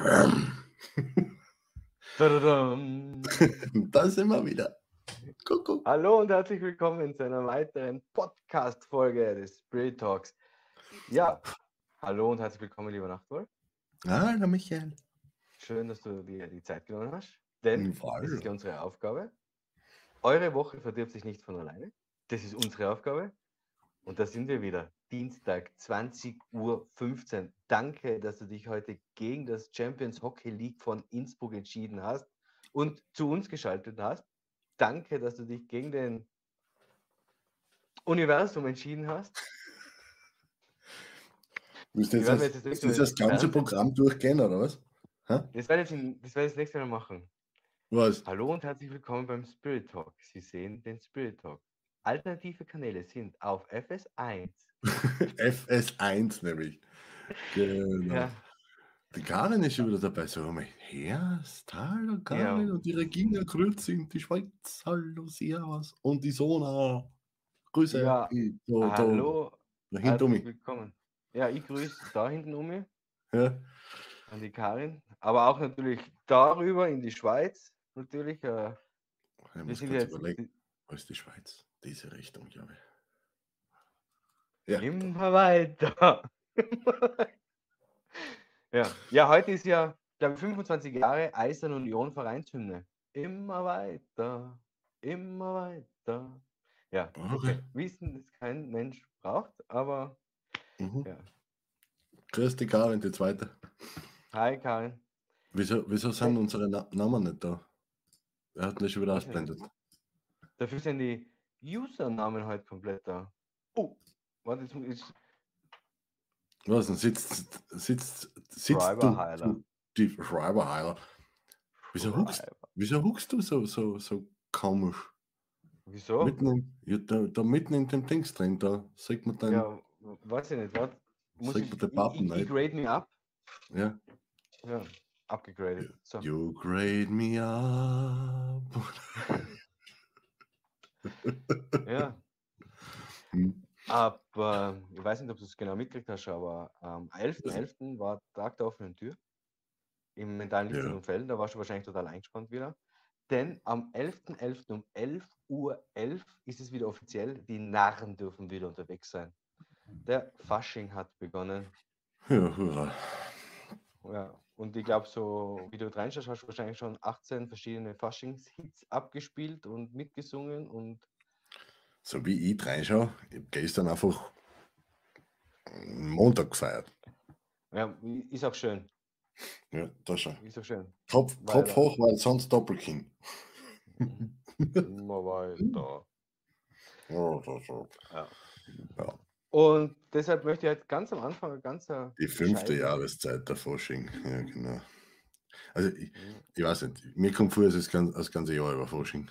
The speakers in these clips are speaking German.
Da sind wir wieder. Kuckuck. Hallo und herzlich willkommen zu einer weiteren Podcast-Folge des Spirit Talks. Ja, hallo und herzlich willkommen, lieber Nachtwolf. Hallo Michael. Schön, dass du dir die Zeit genommen hast, denn Fall. das ist ja unsere Aufgabe. Eure Woche verdirbt sich nicht von alleine. Das ist unsere Aufgabe. Und da sind wir wieder. Dienstag, 20.15 Uhr. Danke, dass du dich heute gegen das Champions Hockey League von Innsbruck entschieden hast und zu uns geschaltet hast. Danke, dass du dich gegen den Universum entschieden hast. Du jetzt das, jetzt das das Mal ganze Programm durchgehen, oder was? Hä? Das werde ich, das das nächste Mal machen. Was? Hallo und herzlich willkommen beim Spirit Talk. Sie sehen den Spirit Talk. Alternative Kanäle sind auf FS1. FS1 nämlich. Genau. Ja, Die Karin ist schon wieder dabei. So, mal her, hallo Karin Ja. und die Regina Grüß sind die Schweiz. Hallo, Servus. Und die Sona. Grüße. Ja, Die- da, hallo, Da herzlich mir. willkommen. Ja, ich grüße da hinten um mich Ja. an die Karin, aber auch natürlich darüber in die Schweiz. Natürlich, äh, Ich wir muss sind kurz jetzt überlegen. Wo ist die Schweiz? Diese Richtung, glaube ich. Ja, immer weiter. ja. ja, heute ist ja, glaube ich, 25 Jahre Eisern Union Vereinshymne. Immer weiter, immer weiter. Ja, okay. Wissen, das kein Mensch braucht, aber mhm. ja. Grüß die Karin, die zweite. Hi Karin. Wieso, wieso sind unsere Na Namen nicht da? Er hat nicht schon wieder ausblendet. Dafür sind die Usernamen heute komplett da. Oh, warte, jetzt muss ich. Was denn? Sitzt, sitzt, sitzt Schreiberheiler. du, die Schreiberheiler. Wieso huckst, wieso huckst du so, so, so komisch? Wieso? Mitten in, ja, da, da mitten in dem Dings drin, da sieht man dann, ja. Ja, weiß ich nicht. Warte. Muss Sag ich, mal den ich, Button, ich, ich nicht? grade me up. ja. Ja, abgegradet. So. You grade me up. Ja. Hm. Aber ich weiß nicht, ob du es genau mitgekriegt hast, aber am 11.11. war Tag der offenen Tür im mentalen Ja. ja. Fällen. Da warst du wahrscheinlich total eingespannt wieder. Denn am 11.11. um 11.11 Uhr ist es wieder offiziell, die Narren dürfen wieder unterwegs sein. Der Fasching hat begonnen. Ja, hurra. Ja, und ich glaube, so wie du reinschaust, hast du wahrscheinlich schon 18 verschiedene Faschingshits abgespielt und mitgesungen und So wie ich reinschaue, ich habe gestern einfach Montag gefeiert. ja, ist auch schön. Ja, das schon. Ist auch schön. Kopf, Weil Kopf hoch, weil sonst Doppelkinn. Immer weiter. Ja, das so. Ja. Ja. Und deshalb möchte ich halt ganz am Anfang ganzer Die fünfte Jahreszeit der Fasching. Ja, genau. Also, ich, Mhm. ich weiß nicht, mir kommt vor, es ist ganz, das ganze Jahr über Fasching.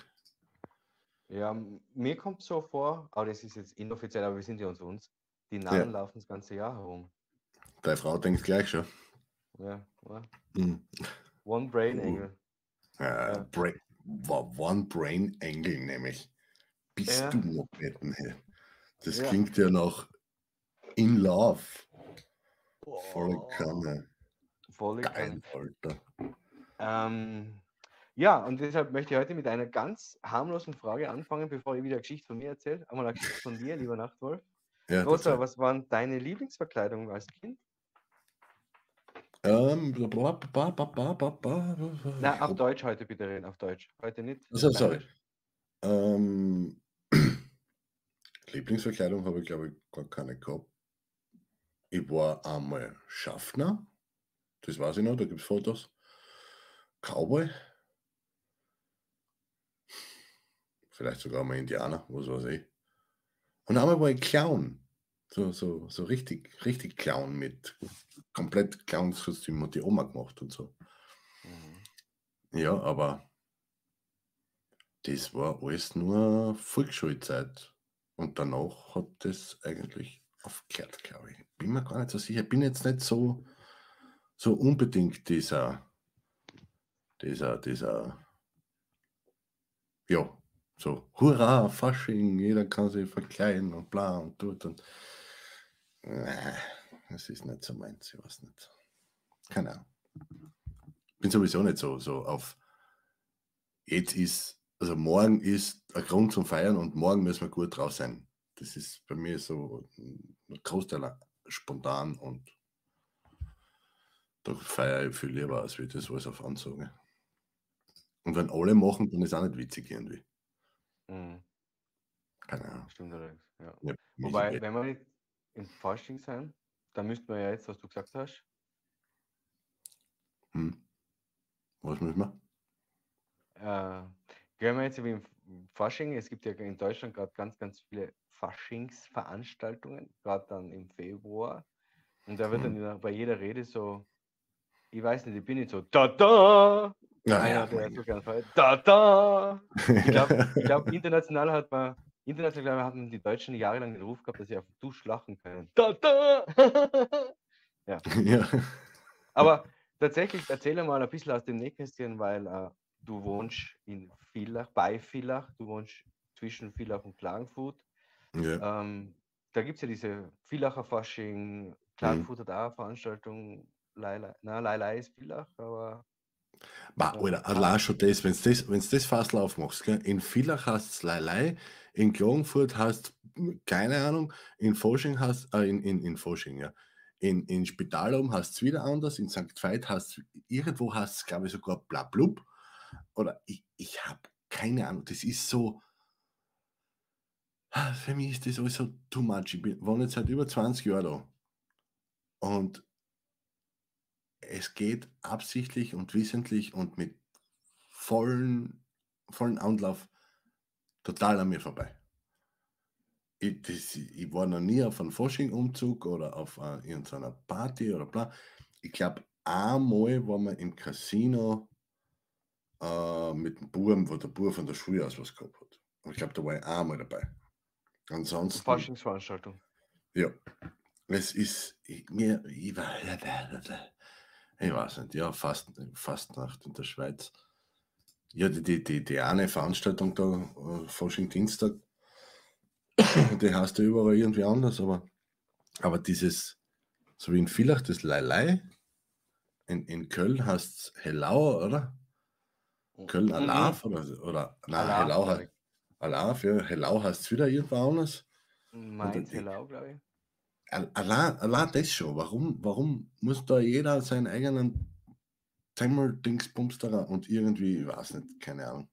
Ja, mir kommt so vor, aber das ist jetzt inoffiziell, aber wir sind ja unter uns. Die Narren laufen das ganze Jahr herum. Deine Frau denkt gleich schon. Ja, ja. Hm. One Brain Uh. Angle. Äh, Ja. Bra One Brain Angle nämlich. Bist Ja. du noch betten hier? Das ja. klingt ja nach In Love. Boah. Volle Kanne. Volle Geil, Kanne. Alter. Ähm, ja, und deshalb möchte ich heute mit einer ganz harmlosen Frage anfangen, bevor ihr wieder Geschichte von mir erzählt. Einmal eine Geschichte von dir, lieber Nachtwolf. Ja, Rosa, was waren deine Lieblingsverkleidungen als Kind? Ähm, ba, ba, ba, Na, auf Deutsch heute bitte reden, auf Deutsch. Heute nicht. Also, sorry. Ähm, Lieblingsverkleidung habe ich, glaube ich, gar keine gehabt. Ich war einmal Schaffner. Das weiß ich noch, da gibt es Fotos. Cowboy. Vielleicht sogar mal Indianer, was weiß ich. Und einmal war ich Clown. So, so, so richtig, richtig Clown mit komplett Clownskostüm hat die Oma gemacht und so. Mhm. Ja, aber das war alles nur Volksschulzeit. Und danach hat das eigentlich aufgehört, glaube ich. Bin mir gar nicht so sicher. Bin jetzt nicht so, so unbedingt dieser, dieser, dieser, ja, so, hurra, Fasching, jeder kann sich verkleiden und bla und tut und. Äh, das ist nicht so meins, ich weiß nicht. Keine Ahnung. bin sowieso nicht so, so auf jetzt ist, also morgen ist ein Grund zum Feiern und morgen müssen wir gut drauf sein. Das ist bei mir so ein Großteil spontan und da feiere ich viel lieber, als wie das alles auf Ansage. Und wenn alle machen, dann ist auch nicht witzig irgendwie. Mhm. Keine Ahnung. Stimmt allerdings. Ja. Ja, Wobei, wenn wir nicht im Fasching sein, dann müssten wir ja jetzt, was du gesagt hast, Hm. Was müssen wir? äh, gehen wir jetzt wie im Fasching. Es gibt ja in Deutschland gerade ganz, ganz viele Faschingsveranstaltungen, gerade dann im Februar. Und da wird dann Mhm. ja bei jeder Rede so, ich weiß nicht, ich bin nicht so, da da, Ja, einer, ja, der so gern da da. Ich glaube, glaub, international hat man, international hatten die Deutschen jahrelang den Ruf gehabt, dass sie auf den Dusch lachen können. Da da. ja. Aber tatsächlich erzähle mal ein bisschen aus dem Nähkästchen, weil äh, du wohnst in Villach, bei Villach, du wohnst zwischen Villach und Klagenfurt. ja. Ähm, da gibt es ja diese Villacher Fasching, Klagenfurt hat auch eine Veranstaltung, Leila, na, Leila ist Villach, aber Bah, Ja. Alter, allein schon das, wenn du das, wenn's das Fassel aufmachst, gell? in Villach heißt es Leilei, in Klagenfurt heißt keine Ahnung, in Fasching heißt äh, in, in, in Fasching, ja. In, in Spitalum heißt es wieder anders, in St. Veit heißt es, irgendwo heißt es, glaube ich, sogar Blablub. Oder ich, ich habe keine Ahnung, das ist so. Ah, Für mich ist das alles so too much. Ich bin, wohne jetzt seit über 20 Jahren da. Und es geht absichtlich und wissentlich und mit vollen, vollen Anlauf total an mir vorbei. Ich, das, ich war noch nie auf einem Fasching-Umzug oder auf äh, irgendeiner Party oder bla. Ich glaube, einmal war man im Casino äh, mit dem Buben, wo der Bub von der Schule aus was gehabt hat. Und ich glaube, da war ich einmal dabei. Ansonsten. Faschingsveranstaltung. Ja, es ist ich, mir, ich, war- ich weiß nicht, ja, fast, Fastnacht in der Schweiz. Ja, die, die, die, die eine Veranstaltung da, äh, Fasching Dienstag, die heißt ja überall irgendwie anders, aber, aber dieses, so wie in Villach, das Leilei, in, in Köln heißt es Hellau, oder? Köln Mhm. Alaf oder, oder nein, Alaf, Hellau, glaub he- Alaf, ja, Hellau heißt es wieder irgendwo anders. Mainz, die- Hellau, glaube ich. Al- Allein, allein das schon. Warum, warum muss da jeder seinen eigenen rein und irgendwie, ich weiß nicht, keine Ahnung.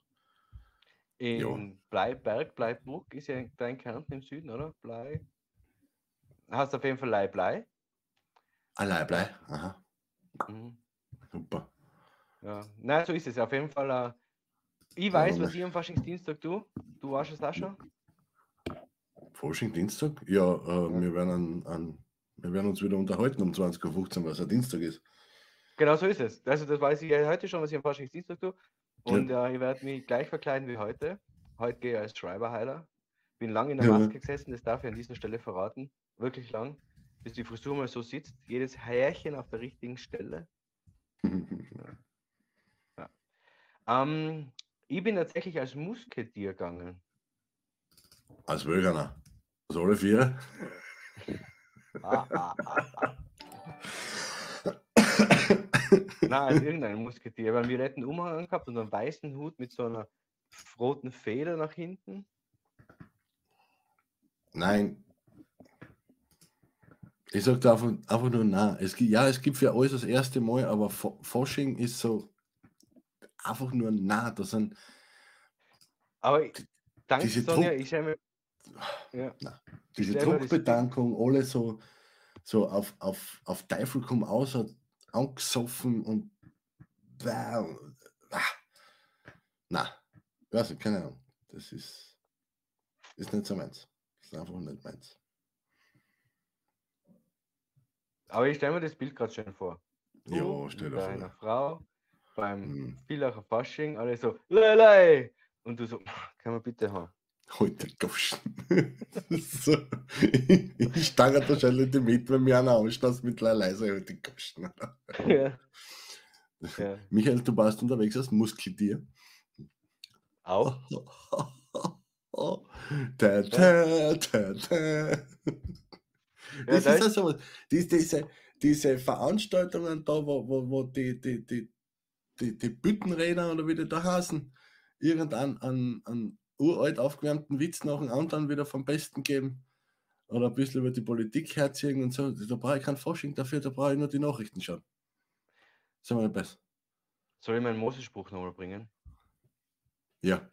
In Blei, Berg, Bleibruck ist ja dein Kärnten im Süden, oder? Blei. Hast auf jeden Fall Lei, Blei. Allein blei. Aha, Mhm. super. Ja, nein, so ist es. Auf jeden Fall. Äh, ich weiß, Ja, was ich am Faschingsdienstag tue. Du warst es auch schon? Fasching Dienstag? Ja, äh, Wir, werden an, an, wir werden uns wieder unterhalten um 20.15 Uhr, was ein Dienstag ist. Genau so ist es. Also, das weiß ich ja heute schon, was ich am Faschingsdienstag tue. Und äh, ich werde mich gleich verkleiden wie heute. Heute gehe ich als Schreiberheiler. Bin lange in der Ja. Maske gesessen, das darf ich an dieser Stelle verraten. Wirklich lang. Bis die Frisur mal so sitzt. Jedes Härchen auf der richtigen Stelle. Ähm, ich bin tatsächlich als Musketier gegangen. Als Wölgerner. Als alle vier. Nein, als irgendein Musketier. Wir haben einen violetten Umhang angehabt und einen weißen Hut mit so einer roten Feder nach hinten. Nein. Ich sag da einfach, einfach nur nein. Es gibt, ja, es gibt für alles das erste Mal, aber Fasching ist so einfach nur nah. Das sind Aber ich- danke diese Sonja, Druck- ich stelle mir. Ja, diese mir das- Druckbedankung, alle so, so auf, auf, auf Teufel komm aus, angesoffen und ah. na, weiß ich, keine Ahnung. Das ist, ist nicht so meins. Das ist einfach nicht meins. aber ich stelle mir das Bild gerade schön vor. Du Ja, stell dir vor. deiner Frau beim Hm. Villacher Fasching, alle so, Lelei! Und du so, kann man bitte haben. Heute Goschen. so. Ich steige wahrscheinlich nicht mit, wenn mir einer anschaust mit leise heute Goschen. ja. ja. Michael, du warst unterwegs als Muskeltier. Auch? ta, ta, ta, ta. Das da ist so, die, diese, diese Veranstaltungen da, wo, wo, wo die, die, die die, die Büttenräder oder wie die da heißen, irgendeinen an, an uralt aufgewärmten Witz nach dem anderen wieder vom Besten geben oder ein bisschen über die Politik herziehen und so. Da brauche ich kein Forschung dafür, da brauche ich nur die Nachrichten schauen. Sind wir besser. Soll ich meinen Moses-Spruch nochmal bringen? Ja,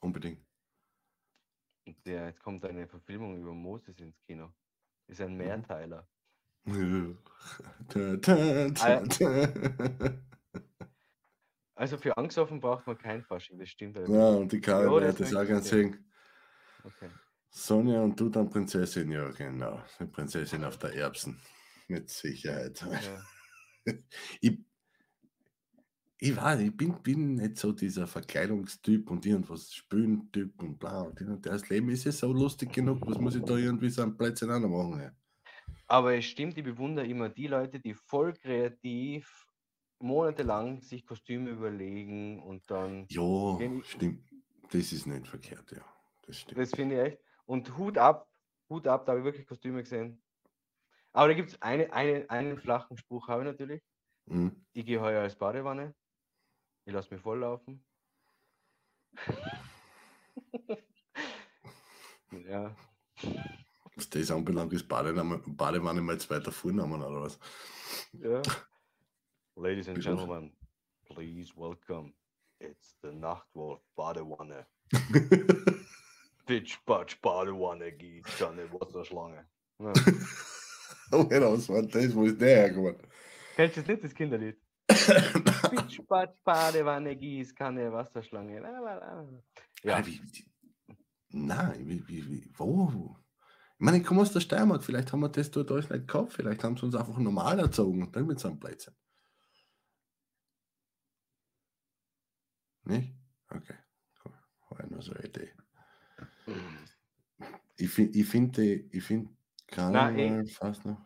unbedingt. Ja, jetzt kommt eine Verfilmung über Moses ins Kino. Ist ein Mhm. Mehrteiler. Ta. Also für Angstoffen braucht man kein Fasching, das stimmt. Ja, und die Karin Ja, wird das auch ganz sehen. Okay. Sonja und du dann Prinzessin, ja genau. Die Prinzessin auf der Erbsen. Mit Sicherheit. Ja. Ich, ich weiß, ich bin, bin nicht so dieser Verkleidungstyp und irgendwas Spülen-Typ und bla. Und das Leben ist ja so lustig genug, was muss ich da irgendwie so am Plätzchen auch noch machen? Ja. Aber es stimmt, ich bewundere immer die Leute, die voll kreativ monatelang sich Kostüme überlegen und dann, ich- stimmt. Das ist nicht verkehrt, ja. Das stimmt. das finde ich echt. Und Hut ab, Hut ab, da habe ich wirklich Kostüme gesehen. Aber da gibt es eine, eine, einen flachen Spruch, habe ich natürlich. Mhm. Ich gehe heuer als Badewanne. Ich lasse mich volllaufen. ja, Was das anbelangt, ist Badewanne, Badewanne mal zweiter Vornamen oder was? ja. Ladies and. Gentlemen, please welcome. It's the Nachtwolf Badewanne. Pitch, Patsch, Badewanne, Gießkanne, Wasserschlange. Ja. oh, das war das, wo ist der hergekommen? Kennst du das nicht, das Kinderlied? Pitch, Patsch, Badewanne, Gießkanne, Wasserschlange. La, la, la. Ja, Ja. Wie, wie, nein, wie, wie, wie, wo? Ich meine, ich komme aus der Steiermark, vielleicht haben wir das dort alles nicht gehabt, vielleicht haben sie uns einfach normal erzogen und dann mit so einem Blödsinn. Nicht? Okay, cool. War nur so eine Idee. Ich finde, ich finde, ich finde Karneval fast noch.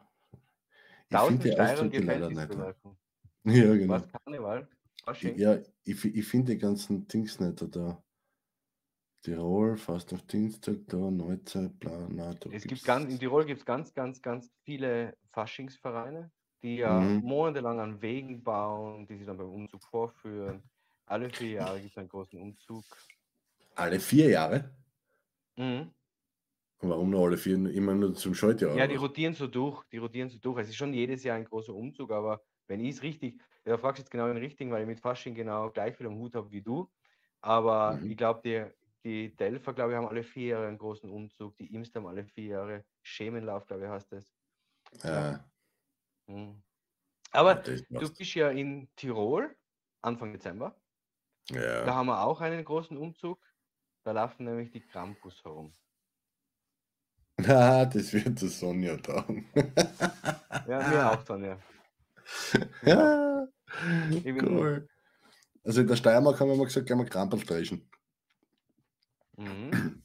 Ich finde die Ausdrücke leider nicht. Ja, genau. Was, Karneval? Fasching? Ja, ich, ich finde die ganzen Dings nicht. Da Tirol, fast auf Dienstag, da Neuzeit, bla, na, da Es gibt ganz, in Tirol gibt es ganz, ganz, ganz viele Faschingsvereine, die ja Mhm. monatelang an Wegen bauen, die sich dann beim Umzug vorführen. Alle vier Jahre gibt es einen großen Umzug. Alle vier Jahre? Mhm. Warum nur alle vier? Immer nur zum Schaltjahr? Ja, die rotieren so durch, die rotieren so durch. Es ist schon jedes Jahr ein großer Umzug, aber wenn ich es richtig, ja, fragst du jetzt genau den richtigen, weil ich mit Fasching genau gleich viel am Hut habe wie du. Aber Mhm. ich glaube, die, die Delfer, glaube ich, haben alle vier Jahre einen großen Umzug, die Imst haben alle vier Jahre Schemenlauf, glaube ich, heißt das. Äh, Mhm. Aber das du bist ja in Tirol Anfang Dezember. Da ja. haben wir auch einen großen Umzug. Da laufen nämlich die Krampus herum. Ah, das wird der Sonja da. Ja, mir auch dann, ja. ja, bin- cool. Also in der Steiermark haben wir mal gesagt, gehen wir Krampel dreschen. Mhm.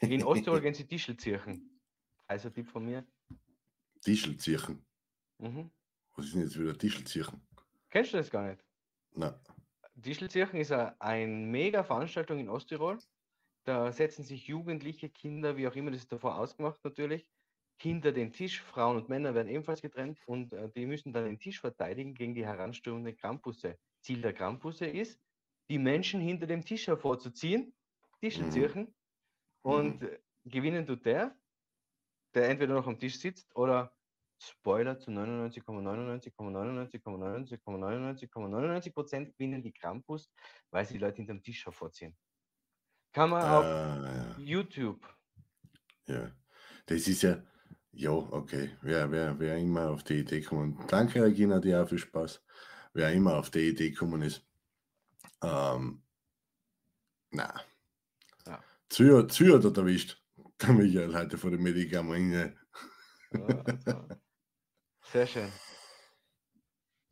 In Osttirol gehen sie Tischelzirchen. Also Tipp von mir. Tischelzirchen. Mhm. Was ist denn jetzt wieder Tischelzirchen? Kennst du das gar nicht? Na, Tischelzirchen ist eine ein mega Veranstaltung in Osttirol. Da setzen sich Jugendliche, Kinder, wie auch immer, das ist davor ausgemacht natürlich, hinter den Tisch. Frauen und Männer werden ebenfalls getrennt und äh, die müssen dann den Tisch verteidigen gegen die heranstürmenden Krampusse. Ziel der Krampusse ist, die Menschen hinter dem Tisch hervorzuziehen, Tischelzirchen, und äh, gewinnen tut der, der entweder noch am Tisch sitzt oder Spoiler zu 99,99,99,99,99,99,99 Prozent gewinnen die Krampus, weil sie die Leute hinterm Tisch hervorziehen. Kann man auf ah, YouTube. ja. ja. Das ist ja, ja, okay. Wer, wer, wer immer auf die Idee kommt. Danke, Regina, dir auch viel Spaß. Wer immer auf die Idee gekommen ist. Ähm, na. Ja. Zür, Zür hat er erwischt. Der Michael heute vor den Medikamenten. Ja, also, sehr schön.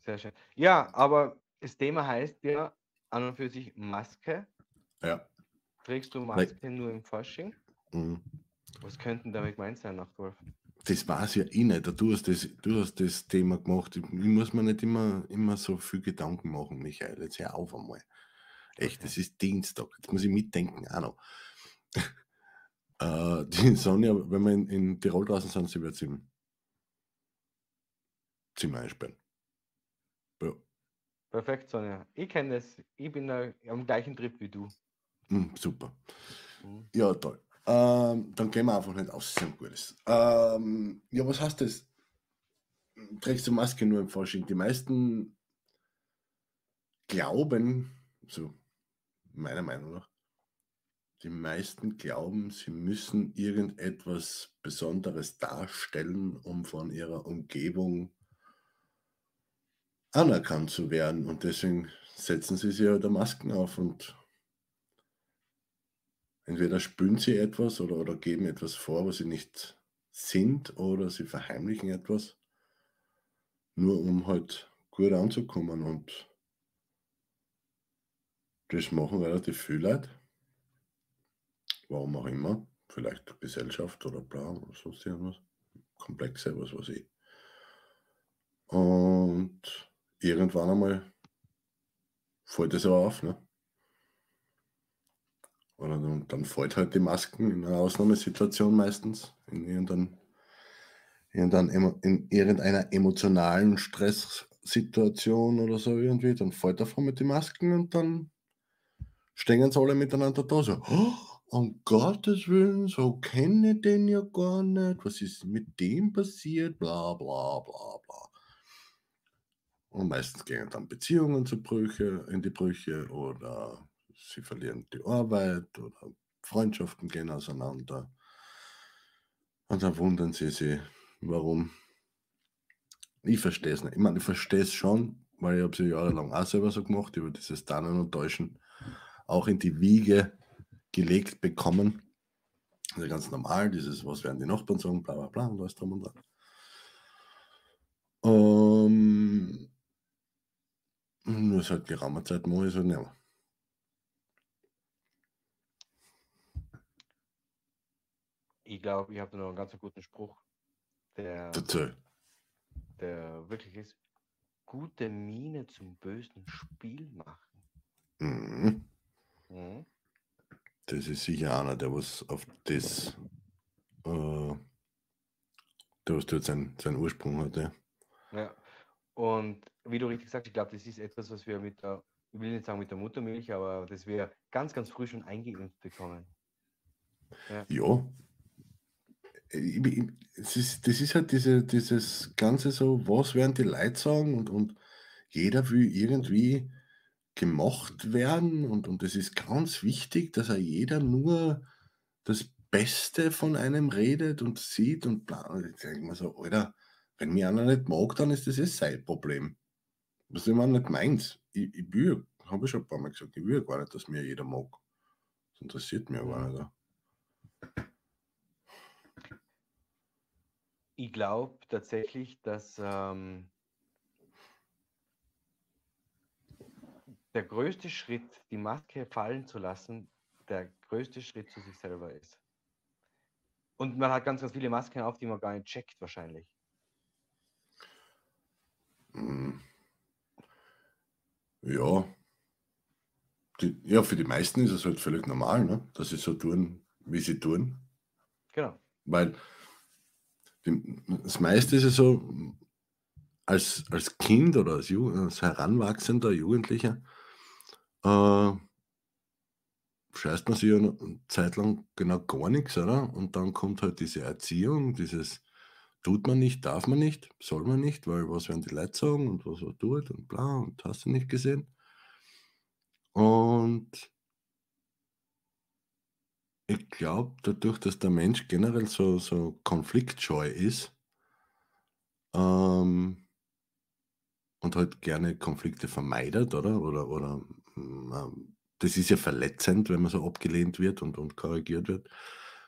Sehr schön. Ja, aber das Thema heißt ja an und für sich Maske. Ja. Trägst du Maske nur im Fasching? Mhm. Was könnten damit gemeint sein, Nachtwolf? Das war es ja eh nicht. Du hast das, du hast das Thema gemacht. Ich, muss mir nicht immer, immer so viel Gedanken machen, Michael. Jetzt hör auf einmal. Echt, Okay. es ist Dienstag. Jetzt muss ich mitdenken auch noch. äh, die Sonja, wenn wir in, in Tirol draußen sind, sie wird im Zimmer einsperren. Ja. Perfekt, Sonja. Ich kenne das. Ich bin da am gleichen Trip wie du. Hm, super. Mhm. Ja, toll. Ähm, dann gehen wir einfach nicht aus, ist ein gutes. Ähm, ja, was heißt das? Trägst du Maske nur im Fasching? Die meisten glauben, so meiner Meinung nach, die meisten glauben, sie müssen irgendetwas Besonderes darstellen, um von ihrer Umgebung anerkannt zu werden. Und deswegen setzen sie sich ja da Masken auf und entweder spüren sie etwas oder, oder geben etwas vor, was sie nicht sind, oder sie verheimlichen etwas, nur um halt gut anzukommen. Und das machen relativ viele Leute. Warum auch immer. Vielleicht Gesellschaft oder bla oder sonst irgendwas. Komplexe, was weiß ich. Und irgendwann einmal fällt es aber auf, ne? Oder dann, dann fällt halt die Masken in einer Ausnahmesituation meistens, in, irgendein, irgendein, in irgendeiner emotionalen Stresssituation oder so irgendwie, dann fällt er vor mit den Masken und dann stehen sie alle miteinander da so, oh, um Gottes Willen, so kenne ich den ja gar nicht, was ist mit dem passiert, bla bla bla bla. Und meistens gehen dann Beziehungen zu Brüche, in die Brüche oder sie verlieren die Arbeit oder Freundschaften gehen auseinander. Und dann wundern sie sich, warum. Ich verstehe es nicht. Ich meine, ich verstehe es schon, weil ich habe sie jahrelang auch selber so gemacht, über dieses Tannen und Täuschen auch in die Wiege gelegt bekommen. Also ganz normal, dieses, was werden die Nachbarn sagen, bla bla bla und alles drum und dran. Um, nur seit geraumer Zeit mache ich halt nicht mehr. Ich glaube, ich habe noch einen ganz guten Spruch, der, der wirklich ist. Gute Miene zum bösen Spiel machen. Mhm. Mhm. Das ist sicher einer, der was auf das, äh, der was dort seinen, seinen Ursprung hat. Ja. Ja. Und wie du richtig sagst, ich glaube, das ist etwas, was wir mit der, ich will nicht sagen mit der Muttermilch, aber das wir ganz, ganz früh schon eingeimpft bekommen. Ja. Ich, ich, es ist, das ist halt diese, dieses Ganze so, was werden die Leute sagen und, und jeder will irgendwie gemocht werden und, und es ist ganz wichtig, dass er jeder nur das Beste von einem redet und sieht und bla. Ich denke mir so, Alter, wenn mich einer nicht mag, dann ist das eh sein Problem. Was ich meine, nicht meins. Ich, ich will, habe ich schon ein paar Mal gesagt, ich will gar nicht, dass mir jeder mag. Das interessiert mich aber nicht. Ich glaube tatsächlich, dass ähm, der größte Schritt, die Maske fallen zu lassen, der größte Schritt zu sich selber ist. Und man hat ganz, ganz viele Masken auf, die man gar nicht checkt wahrscheinlich. Hm. Ja. Die, ja, für die meisten ist es halt völlig normal, ne? dass sie so tun, wie sie tun. Genau. Weil die, das meiste ist ja so, als, als Kind oder als, Ju als heranwachsender Jugendlicher, äh, scheißt man sich ja eine Zeit lang genau gar nichts, oder? Und dann kommt halt diese Erziehung, dieses tut man nicht, darf man nicht, soll man nicht, weil was werden die Leute sagen und was man tut und bla und hast du nicht gesehen. Und ich glaube, dadurch, dass der Mensch generell so, so konfliktscheu ist ähm, und halt gerne Konflikte vermeidet, oder? Oder, oder ähm, das ist ja verletzend, wenn man so abgelehnt wird und, und korrigiert wird.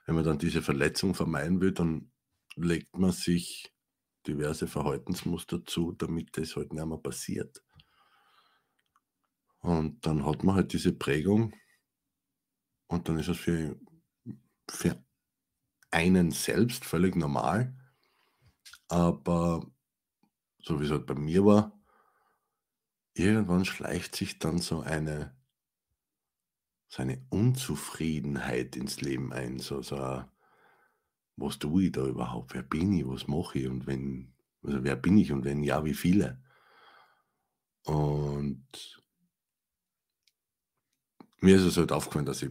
Wenn man dann diese Verletzung vermeiden will, dann legt man sich diverse Verhaltensmuster zu, damit das halt nicht mehr passiert. Und dann hat man halt diese Prägung und dann ist es für, für einen selbst völlig normal. Aber so wie es halt bei mir war, irgendwann schleicht sich dann so eine, so eine Unzufriedenheit ins Leben ein. So, so ein, was tue ich da überhaupt? Wer bin ich? Was mache ich? Und wenn, also wer bin ich und wenn ja, wie viele? Und mir ist es halt aufgefallen, dass ich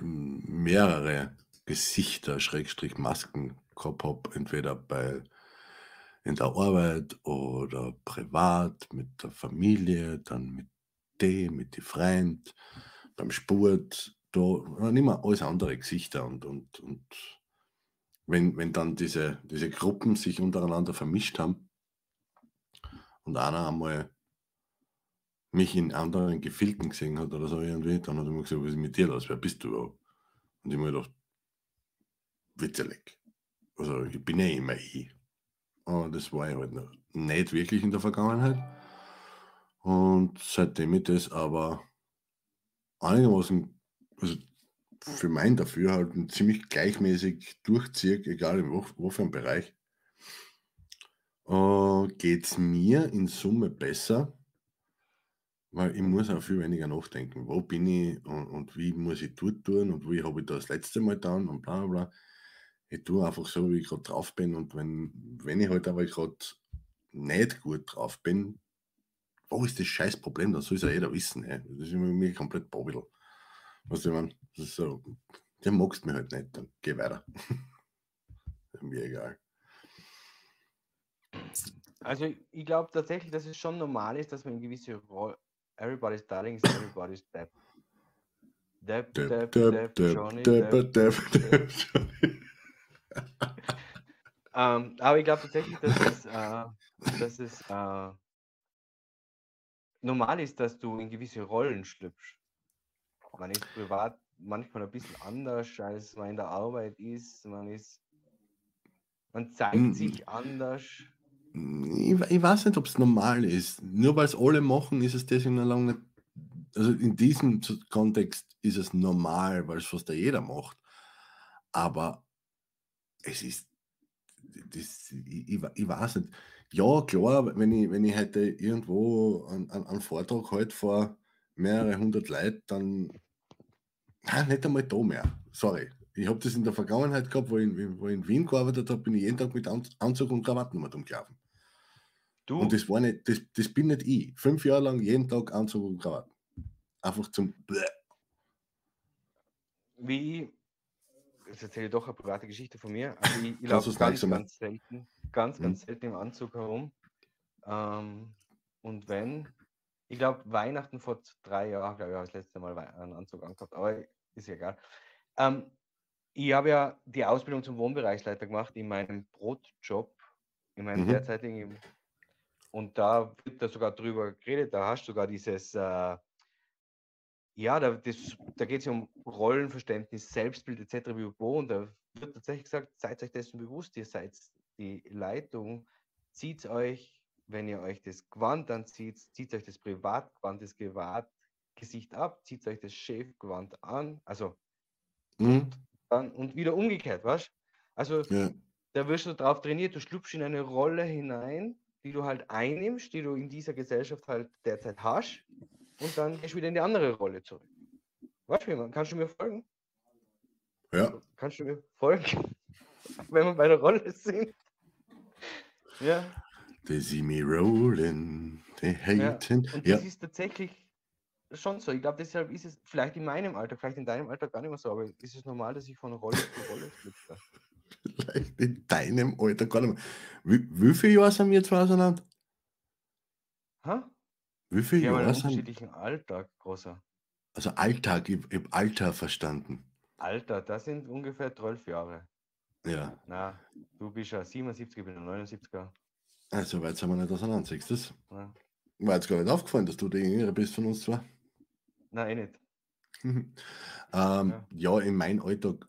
mehrere Gesichter, Schrägstrich Masken gehabt habe, entweder bei in der Arbeit oder privat mit der Familie, dann mit dem, mit den Freunden, beim Sport, da waren immer alles andere Gesichter und, und, und wenn, wenn dann diese, diese Gruppen sich untereinander vermischt haben und einer einmal mich in anderen Gefilden gesehen hat oder so irgendwie, dann hat er mir gesagt, was ist mit dir los? Wer bist du überhaupt? Und ich mir gedacht, witzelig. Also ich bin ja immer ich. Und das war ich halt noch nicht wirklich in der Vergangenheit. Und seitdem ich das aber einigermaßen, also für mein Dafürhalten ziemlich gleichmäßig durchziehe, egal in einem Bereich, äh, geht es mir in Summe besser, weil ich muss auch viel weniger nachdenken. Wo bin ich und, und wie muss ich dort tun und wie habe ich das letzte Mal getan und bla bla. Ich tue einfach so, wie ich gerade drauf bin und wenn, wenn ich halt aber gerade nicht gut drauf bin, wo ist das scheiß Problem? Das soll es ja jeder wissen. Ey. Das ist mir komplett Was ich meine, das ist so, der magst mich halt nicht, dann geh weiter. mir egal. Also ich glaube tatsächlich, dass es schon normal ist, dass man in gewisse Rolle. Everybody's darling is everybody's dead. Depp, Depp, Depp, Depp, Johnny, Depp, Depp, Depp, Johnny. ähm, aber ich glaube tatsächlich, dass es, äh, dass es äh, normal ist, dass du in gewisse Rollen schlüpfst. Man ist privat manchmal ein bisschen anders, als man in der Arbeit ist. Man ist, man zeigt hm. sich anders. Ich, ich weiß nicht, ob es normal ist. Nur weil es alle machen, ist es deswegen lange nicht. Also in diesem Kontext ist es normal, weil es fast jeder macht. Aber es ist, das, ich, ich, weiß nicht. Ja, klar, wenn ich, wenn ich heute irgendwo einen, einen Vortrag halt vor mehrere hundert Leuten, dann nein, nicht einmal da mehr. Sorry. Ich habe das in der Vergangenheit gehabt, wo ich, wo ich in Wien gearbeitet habe, bin ich jeden Tag mit Anzug und Krawatten umgelaufen. Du? Und das war nicht, das, das bin nicht ich. Fünf Jahre lang jeden Tag Anzug und Krawatten. Einfach zum Bläh. Wie jetzt erzähle ich doch eine private Geschichte von mir. Also ich, ich laufe ganz, ganz selten, ganz, ganz hm. selten im Anzug herum. Ähm, und wenn, ich glaube, Weihnachten vor drei Jahren, glaube ich, habe ich das letzte Mal einen Anzug angehabt, aber ist ja egal. Ähm, ich habe ja die Ausbildung zum Wohnbereichsleiter gemacht in meinem Brotjob, in meinem mhm. derzeitigen. Und da wird da sogar drüber geredet, da hast du sogar dieses äh, ja, da, da geht es ja um Rollenverständnis, Selbstbild etc. wie wo, und da wird tatsächlich gesagt, seid euch dessen bewusst, ihr seid die Leitung, zieht euch, wenn ihr euch das Gewand anzieht, zieht euch das Privatgewand, das Privatgesicht ab, zieht euch das Chefgewand an, also mhm. und, dann, und wieder umgekehrt, was? Also ja. da wirst du drauf trainiert, du schlüpfst in eine Rolle hinein, die du halt einnimmst, die du in dieser Gesellschaft halt derzeit hast und dann gehst du wieder in die andere Rolle zurück. Weißt du, kannst du mir folgen? Ja. Kannst du mir folgen? Wenn wir bei der Rolle sind. Ja. They see me rolling, they haten. Ja. Und das ist tatsächlich schon so. Ich glaube, deshalb ist es vielleicht in meinem Alter, vielleicht in deinem Alter gar nicht mehr so, aber ist es normal, dass ich von Rolle zu Rolle schlüpfe? Vielleicht in deinem Alter gar nicht mehr. Wie, wie viele Jahre sind wir jetzt auseinander? Ha? Wie viele Wir haben einen Jahre sind? unterschiedlichen Alltag, großer. Also Alltag, ich, ich habe Alter verstanden. Alter, das sind ungefähr 12 Jahre. Ja, Na, du bist ja 77, ich bin ein 79er. also weit sind wir nicht auseinander, siehst du das? Ja. War jetzt gar nicht aufgefallen, dass du der Jüngere bist von uns zwei. Nein, eh nicht. ähm, ja. Ja. in meinem Alltag.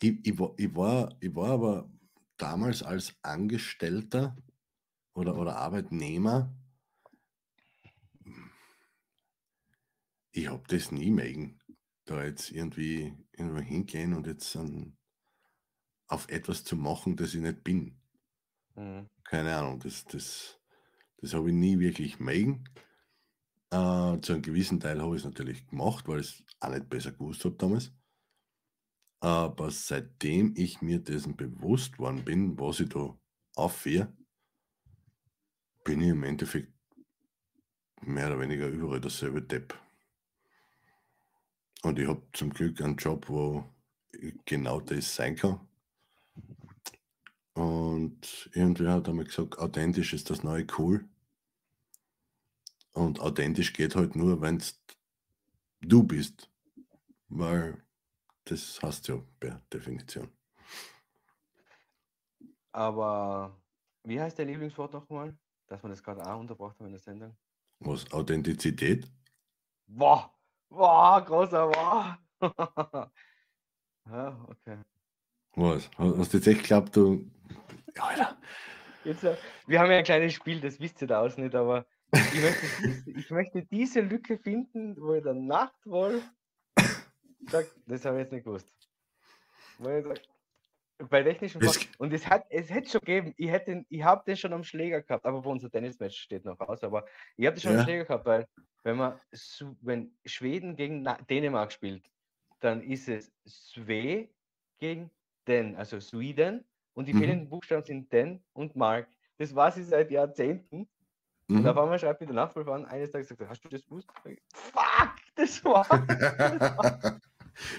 Ich, ich, war, ich, war, ich war aber damals als Angestellter oder, oder Arbeitnehmer ich habe das nie mögen, da jetzt irgendwie irgendwo hingehen und jetzt um, auf etwas zu machen, das ich nicht bin. Mhm. Keine Ahnung, das, das, das habe ich nie wirklich mögen. Äh, zu einem gewissen Teil habe ich es natürlich gemacht, weil ich es auch nicht besser gewusst habe damals. Aber seitdem ich mir dessen bewusst worden bin, was ich da aufführe, bin ich im Endeffekt mehr oder weniger überall dasselbe Depp. Und ich habe zum Glück einen Job, wo genau das sein kann. Und irgendwer hat einmal gesagt, authentisch ist das neue cool. Und authentisch geht halt nur, wenn du bist. Weil das hast du ja per Definition. Aber wie heißt der Lieblingswort nochmal? Dass man das gerade auch unterbracht haben in der Sendung. Was? Authentizität? Boah, boah, großer Boah. ja, okay. Was? Hast du jetzt echt geglaubt, du. Ja, Alter. Jetzt, äh, wir haben ja ein kleines Spiel, das wisst ihr da aus nicht, aber ich möchte, ich möchte diese Lücke finden, wo der Nachtwolf sagt, das habe ich jetzt nicht gewusst. Bei technischen Es- Und es hat es hätte schon gegeben, ich hätte ich habe den schon am Schläger gehabt, aber bei unser Tennismatch steht noch aus, aber ich habe den schon Ja. am Schläger gehabt, weil wenn man wenn Schweden gegen Dänemark spielt, dann ist es Sve gegen Den, also Sweden und die Mhm. fehlenden Buchstaben sind Den und Mark. Das war sie seit Jahrzehnten. Und auf Mhm. einmal schreibt mir der Nachbar an, eines Tages sagt er, hast du das gewusst? Sag ich, Fuck, das war.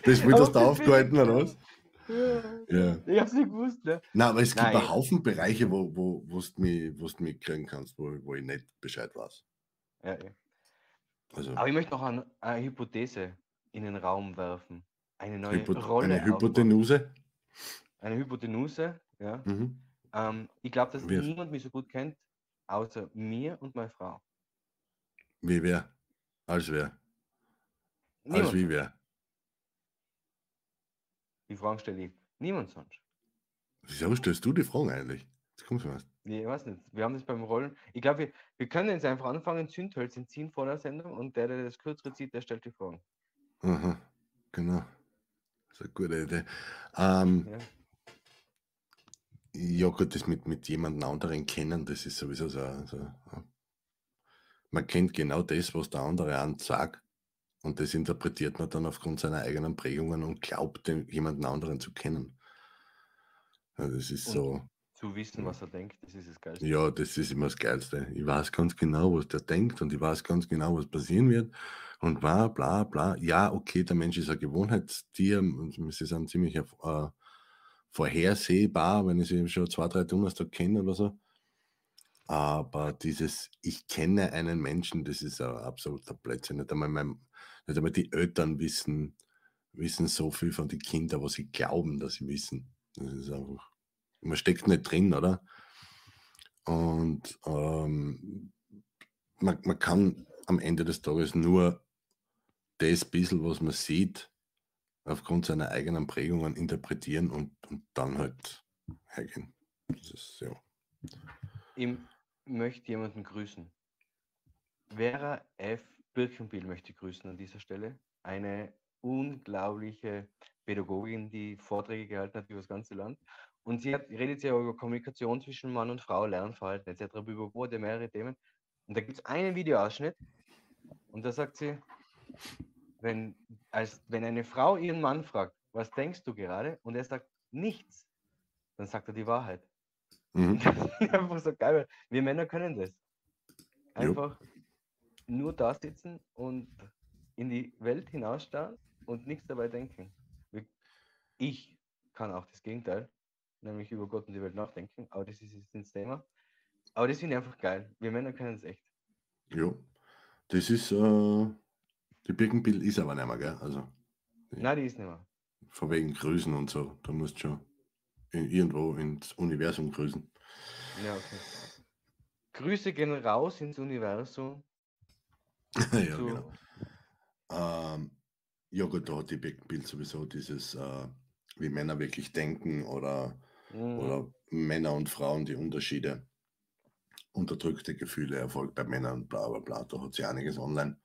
das wird das da das aufgehalten, oder was? Ja. Ich hab's nicht gewusst, ne? Nein, aber es gibt Nein. einen Haufen Bereiche, wo, wo, wo du mich, du mich kriegen kannst, wo, wo ich nicht Bescheid weiß. Ja, ja. Also Aber ich möchte noch eine, eine Hypothese in den Raum werfen. Eine neue Hypo Rolle. eine aufbauen. Hypotenuse. Eine Hypotenuse, ja. Mhm. Ähm, ich glaube, dass Wir- niemand mich so gut kennt, außer mir und meine Frau. Wie wer? Als wer? Als Niemand. wie wer? Die Fragen stelle ich. Niemand sonst. Wieso stellst du die Fragen eigentlich? Jetzt kommst du was. Nee, ich weiß nicht. Wir haben das beim Rollen. Ich glaube, wir, wir können jetzt einfach anfangen, Zündhölzchen ziehen vor der Sendung und der, der das kürzere zieht, der stellt die Fragen. Aha, genau. Das ist eine gute Idee. Ähm, Ja. Ja, gut, das mit, mit jemandem anderen kennen, das ist sowieso so. so man kennt genau das, was der andere an sagt. Und das interpretiert man dann aufgrund seiner eigenen Prägungen und glaubt, den, jemanden anderen zu kennen. Ja, das ist Und- so. Zu wissen, was er denkt, das ist das Geilste. Ja, das ist immer das Geilste. Ich weiß ganz genau, was der denkt und ich weiß ganz genau, was passieren wird. Und bla, bla, bla. Ja, okay, der Mensch ist ein Gewohnheitstier. und Sie sind ziemlich äh, vorhersehbar, wenn ich sie schon zwei, drei Donnerstag kenne oder so. Aber dieses, ich kenne einen Menschen, das ist ein absoluter Blödsinn. Nicht einmal, mein, nicht einmal die Eltern wissen, wissen so viel von den Kindern, was sie glauben, dass sie wissen. Das ist einfach, man steckt nicht drin, oder? Und ähm, man, man kann am Ende des Tages nur das bisschen, was man sieht, aufgrund seiner eigenen Prägungen interpretieren und, und dann halt hergehen. Das ist, ja. Ich möchte jemanden grüßen. Vera F. Birkenbiel möchte grüßen an dieser Stelle. Eine unglaubliche Pädagogin, die Vorträge gehalten hat über das ganze Land. Und sie hat, redet ja über Kommunikation zwischen Mann und Frau, Lernverhalten etc. über wurde mehrere Themen. Und da gibt es einen Videoausschnitt und da sagt sie, wenn, als, wenn eine Frau ihren Mann fragt, was denkst du gerade? Und er sagt nichts, dann sagt er die Wahrheit. Mhm. einfach so geil. Wir Männer können das. Jo. Einfach nur da sitzen und in die Welt hinausstarren und nichts dabei denken. Ich kann auch das Gegenteil, nämlich über Gott und die Welt nachdenken, aber das ist jetzt nicht das Thema. Aber das finde ich einfach geil. Wir Männer können es echt. Ja, das ist, äh, die Birkenbild ist aber nicht mehr, gell? Also Nein, die ist nicht mehr. Von wegen Grüßen und so, da musst du schon in, irgendwo ins Universum grüßen. Ja, okay. Grüße gehen raus ins Universum. ja, zu- genau. Ähm, ja gut, da hat die Birkenbild sowieso dieses, äh, wie Männer wirklich denken oder Mhm. oder Männer und Frauen die Unterschiede, unterdrückte Gefühle, Erfolg bei Männern, bla bla bla. Da hat sie einiges online.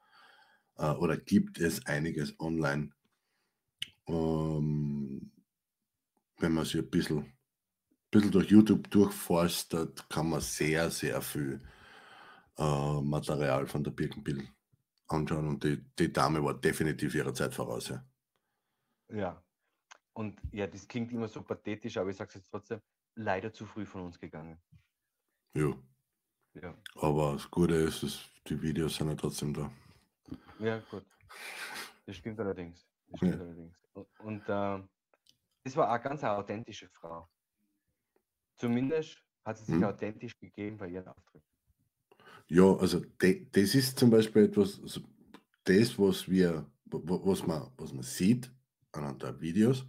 Äh, oder gibt es einiges online. Ähm, wenn man sich ein bisschen, bisschen durch YouTube durchforstet, kann man sehr, sehr viel äh, Material von der Birkenbill anschauen. Und die, die Dame war definitiv ihrer Zeit voraus. Ja. Ja. Und ja, das klingt immer so pathetisch, aber ich sage es jetzt trotzdem, leider zu früh von uns gegangen. Jo. Ja. Aber das Gute ist, dass die Videos sind ja trotzdem da. Ja, gut. Das stimmt allerdings. Das stimmt Ja. allerdings. Und, äh, das war eine ganz authentische Frau. Zumindest hat sie sich Hm. authentisch gegeben bei ihren Auftritten. Ja, also de, das ist zum Beispiel etwas, also das, was wir, wa- wa- was man, was man sieht anhand der Videos.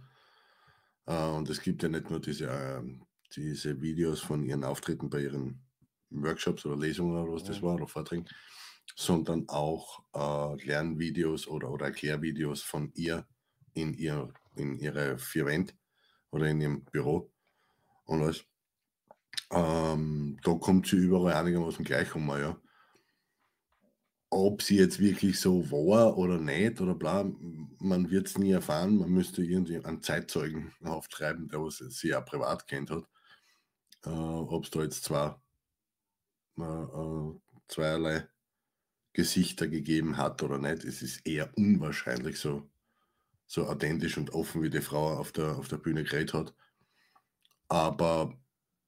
Äh, und es gibt ja nicht nur diese, ähm, diese Videos von ihren Auftritten bei ihren Workshops oder Lesungen oder was das Mhm. war oder Vorträgen, sondern auch äh, Lernvideos oder, oder Erklärvideos von ihr in, ihr in ihre vier Wände oder in ihrem Büro und alles. Ähm, da kommt sie überall einigermaßen gleich um, ja. Ob sie jetzt wirklich so war oder nicht oder bla, man wird es nie erfahren. Man müsste irgendwie einen Zeitzeugen auftreiben, der was sie ja privat kennt hat. Äh, Ob es da jetzt zwei, äh, äh, zweierlei Gesichter gegeben hat oder nicht. Es ist eher unwahrscheinlich, so, so authentisch und offen, wie die Frau auf der, auf der Bühne geredet hat. Aber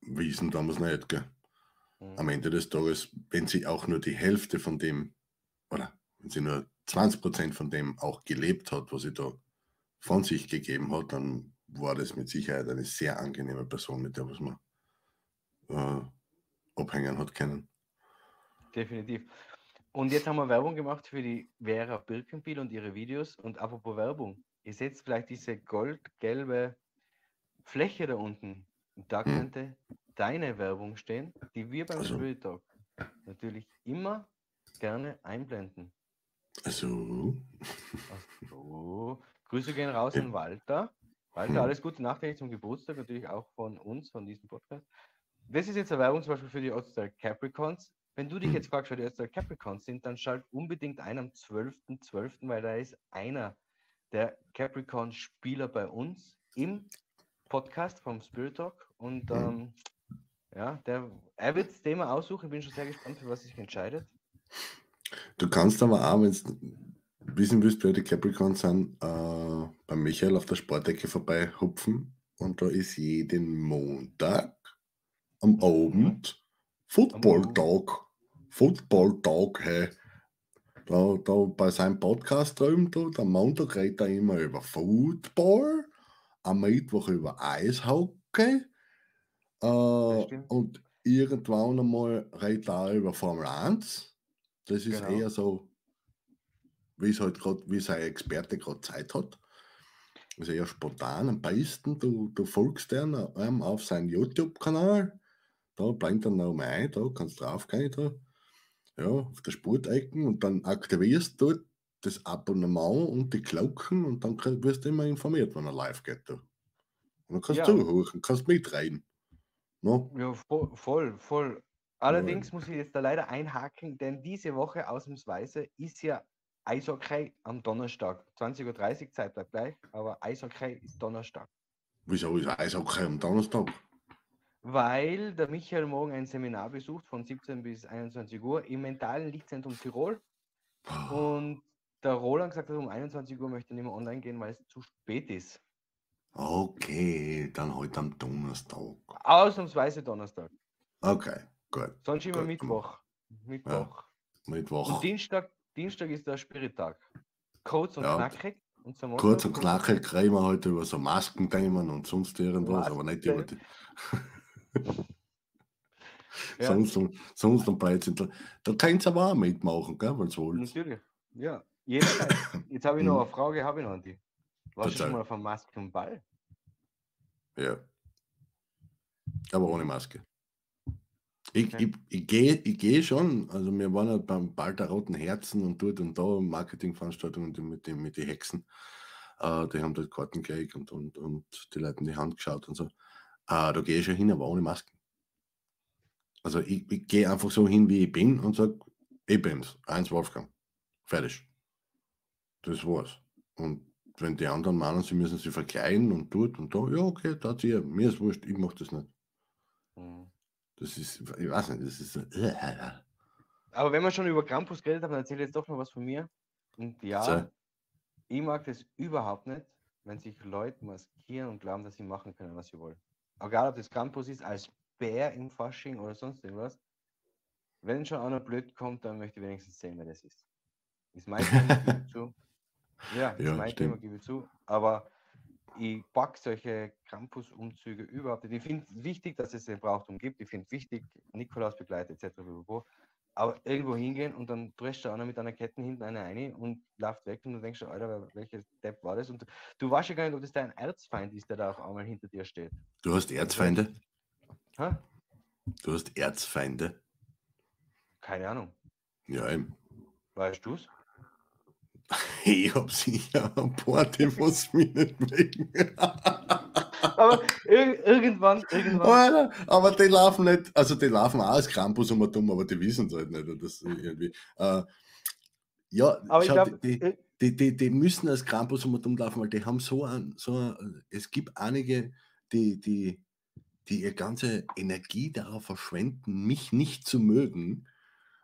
wissen damals nicht, gell? Mhm. am Ende des Tages, wenn sie auch nur die Hälfte von dem, oder wenn sie nur 20% von dem auch gelebt hat, was sie da von sich gegeben hat, dann war das mit Sicherheit eine sehr angenehme Person, mit der was man äh, abhängen hat können. Definitiv. Und jetzt haben wir Werbung gemacht für die Vera Birkenbiel und ihre Videos. Und apropos Werbung, ihr seht vielleicht diese goldgelbe Fläche da unten. Und da Hm. könnte deine Werbung stehen, die wir beim Also. Spirit Talk natürlich immer gerne einblenden. Also, Ach so. Grüße gehen raus an Walter. Walter, Hm. alles Gute nachträglich zum Geburtstag, natürlich auch von uns, von diesem Podcast. Das ist jetzt eine Werbung zum Beispiel für die Ortsteil Capricorns. Wenn du dich Hm. jetzt fragst, wer die Ortsteil Capricorns sind, dann schalt unbedingt ein am 12.12., weil da ist einer der Capricorn-Spieler bei uns im Podcast vom Spirit Talk. Und Hm. ähm, ja, der, er wird das Thema aussuchen. Ich bin schon sehr gespannt, für was sich entscheidet. du kannst aber auch, wenn du wissen willst, wer die Capricorns sind, äh, bei Michael auf der Sportecke vorbei hupfen und da ist jeden Montag am. Abend Football-Tag. Football-Tag, hey. Da, da bei seinem Podcast drüben, da, am Montag redet er immer über Football, am Mittwoch über Eishockey äh, und irgendwann einmal redet er auch über Formel 1. Das ist Genau. eher so, wie es halt gerade, wie sein Experte gerade Zeit hat. Also eher spontan am besten. Du, du folgst ihm ähm, auf seinen YouTube-Kanal. Da blinkt dann noch mal ein, da kannst du draufgehen, da. Ja, auf der Sportecken und dann aktivierst du das Abonnement und die Glocken und dann wirst du immer informiert, wenn er live geht. Da. Und dann kannst Ja. du zuhören, kannst mitreden. No? Ja, voll, voll. Allerdings muss ich jetzt da leider einhaken, denn diese Woche ausnahmsweise ist ja Eishockey am Donnerstag. 20.30 Uhr, Zeit bleibt gleich, aber Eishockey ist Donnerstag. Wieso ist Eishockey am Donnerstag? Weil der Michael morgen ein Seminar besucht von 17 bis 21 Uhr im mentalen Lichtzentrum Tirol und der Roland gesagt hat, um 21 Uhr möchte er nicht mehr online gehen, weil es zu spät ist. Okay, dann heute am Donnerstag. Ausnahmsweise Donnerstag. Okay, gut. Sonst immer Gut. Mittwoch. Mittwoch. Mittwoch. Und Dienstag, Dienstag ist der Spirittag. Kurz und Ja. knackig. Und zum Kurz und knackig reden wir heute über so Maskenthemen und sonst irgendwas, aber nicht über die. Ja, Sonst, und- sonst und Blödsinn. Da, da könnt ihr aber auch mitmachen, gell, wenn ihr wollt. natürlich. Ja, jederzeit. Jetzt habe ich noch Mhm. eine Frage, habe ich noch an die. Warst du schon mal auf einem Maskenball? Ja. Aber ohne Maske. Ich, Okay. ich, ich gehe ich geh schon, also wir waren halt beim Ball der Roten Herzen und dort und da Marketingveranstaltungen mit den mit die Hexen. Äh, die haben dort Karten gekriegt und, und, und die Leute in die Hand geschaut und so. Äh, da gehe ich schon hin, aber ohne Maske. Also ich, ich gehe einfach so hin, wie ich bin und sage, ich bin's, eins Wolfgang. Fertig. Das war's. Und wenn die anderen meinen, sie müssen sich verkleiden und dort und da, ja, okay, da hat sie, mir ist wurscht, ich mache das nicht. Mhm. Das ist, ich weiß nicht, das ist so, äh, Aber wenn wir schon über Krampus geredet haben, dann erzähle ich jetzt doch noch was von mir. Und ja, So. ich mag das überhaupt nicht, wenn sich Leute maskieren und glauben, dass sie machen können, was sie wollen. Egal, ob das Krampus ist, als Bär im Fasching oder sonst irgendwas. wenn schon einer blöd kommt, dann möchte ich wenigstens sehen, wer das ist. Ist mein Thema, gebe ich zu. Ja, ist Ja, mein stimmt. Thema, gebe ich zu. Aber ich pack solche Krampus-Umzüge überhaupt nicht. Ich finde es wichtig, dass es den Brauchtum gibt. Ich finde es wichtig, Nikolaus begleitet etc. Aber irgendwo hingehen und dann drescht da einer mit einer Kette hinten eine ein und läuft weg und du denkst, Alter, welcher Depp war das? Und du weißt ja gar nicht, ob das dein Erzfeind ist, der da auf einmal hinter dir steht. Du hast Erzfeinde? Ha? Du hast Erzfeinde? Keine Ahnung. Ja, eben. Weißt du's? Ich hab sicher ein paar, die was mich nicht mögen. Aber ir irgendwann, irgendwann. Alter, aber die laufen nicht, also die laufen auch als Krampus um dumm, aber die wissen es halt nicht. Das irgendwie. Äh, ja, Aber schau, glaube, die, die, die, die müssen als Krampus um dumm laufen, weil die haben so ein, so ein, es gibt einige, die, die, die ihre ganze Energie darauf verschwenden, mich nicht zu mögen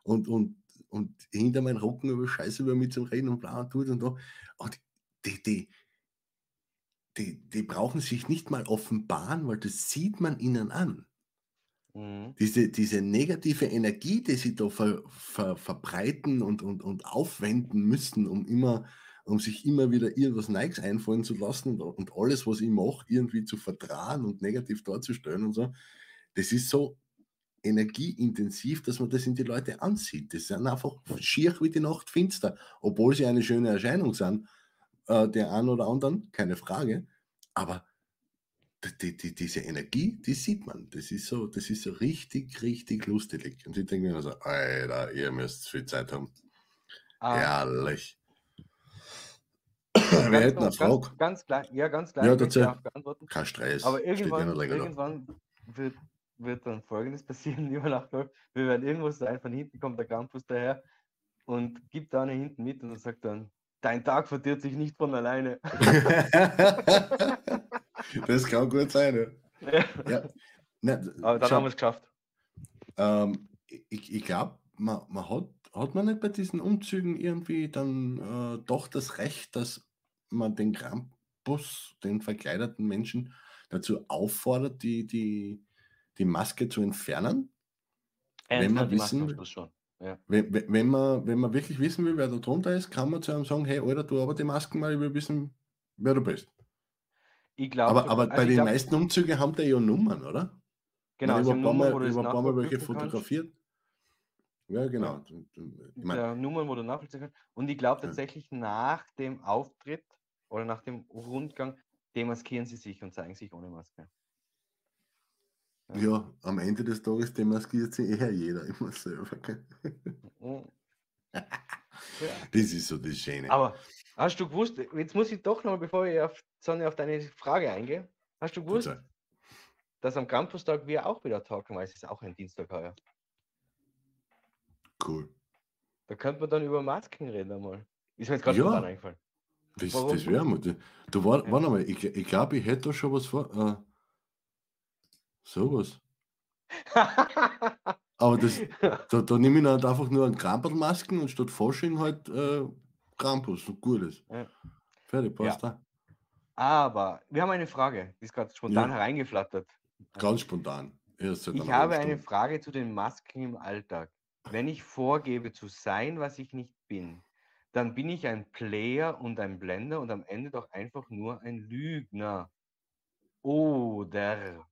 und, und, und hinter meinen Rücken über Scheiße über mich zu reden und bla und tut und da. Und die, die, die, die brauchen sich nicht mal offenbaren, weil das sieht man ihnen an. Mhm. Diese, diese negative Energie, die sie da ver, ver, verbreiten und, und, und aufwenden müssen, um immer, um sich immer wieder irgendwas Neues einfallen zu lassen und, und alles, was ich mache, irgendwie zu vertrauen und negativ darzustellen und so, das ist so energieintensiv, dass man das in die Leute ansieht. Das sind einfach schier wie die Nacht finster, obwohl sie eine schöne Erscheinung sind, äh, der einen oder anderen, keine Frage. Aber die, die, diese Energie, die sieht man. Das ist so, das ist so richtig, richtig lustig. Und ich denke mir so, Alter, ihr müsst viel Zeit haben. Ah, Herrlich. ganz Wir hätten eine Frage. Ganz, ganz klein, ja, ganz klein. Ja, dazu. Kein Stress. Aber irgendwann, irgendwann wird, wird dann Folgendes passieren, lieber Nachtwolf. Wir werden irgendwo sein, von hinten kommt der Campus daher und gibt da eine hinten mit und sagt dann, dein Tag verdirbt sich nicht von alleine. das kann gut sein. Ja. Ja. Na, Aber dann schau, haben wir es geschafft. ähm, ich ich glaube, man, man hat, hat man nicht bei diesen Umzügen irgendwie dann äh, doch das Recht, dass man den Krampus, den verkleideten Menschen, dazu auffordert, die, die, die Maske zu entfernen? Ernst Maske am wissen- schon. Ja. Wenn, wenn- man, wenn man wirklich wissen will, wer da drunter ist, kann man zu einem sagen, hey, Alter, du aber die Masken mal, ich will wissen, wer du bist. Ich glaube, Aber, aber also bei den glaub, meisten Umzügen haben die ja Nummern, oder? genau, ich habe haben ein paar Mal, paar Mal welche kannst. fotografiert. Ja, genau. Ich mein, Ja, Nummern, wo du nachvollziehen kannst. Und ich glaube Ja. tatsächlich nach dem Auftritt oder nach dem Rundgang demaskieren sie sich und zeigen sich ohne Maske. Ja, am Ende des Tages demaskiert sich eher jeder immer selber. Mhm. Das ist so das Schöne. Aber hast du gewusst, jetzt muss ich doch noch, bevor ich auf, Sonja, auf deine Frage eingehe, hast du gewusst, Bitte. dass am Campustag wir auch wieder talken, weil es ist auch ein Dienstag heuer. Cool. Da könnte man dann über Masken reden einmal. Ist mir jetzt gerade Ja. eingefallen. Das, Warum? das wäre mal. Du, du war, Ja. warte mal, ich, ich glaube, ich hätte da schon was vor. Äh, sowas. Aber das, da, da nehme ich halt einfach nur einen Krampelmasken und statt Fasching halt äh, Krampus, so gutes. Ja. Fertig, passt da. Aber wir haben eine Frage, die ist gerade spontan Ja. hereingeflattert. Ganz spontan. Ich habe eine. Frage zu den Masken im Alltag. Wenn ich vorgebe zu sein, was ich nicht bin, dann bin ich ein Player und ein Blender und am Ende doch einfach nur ein Lügner. Oder.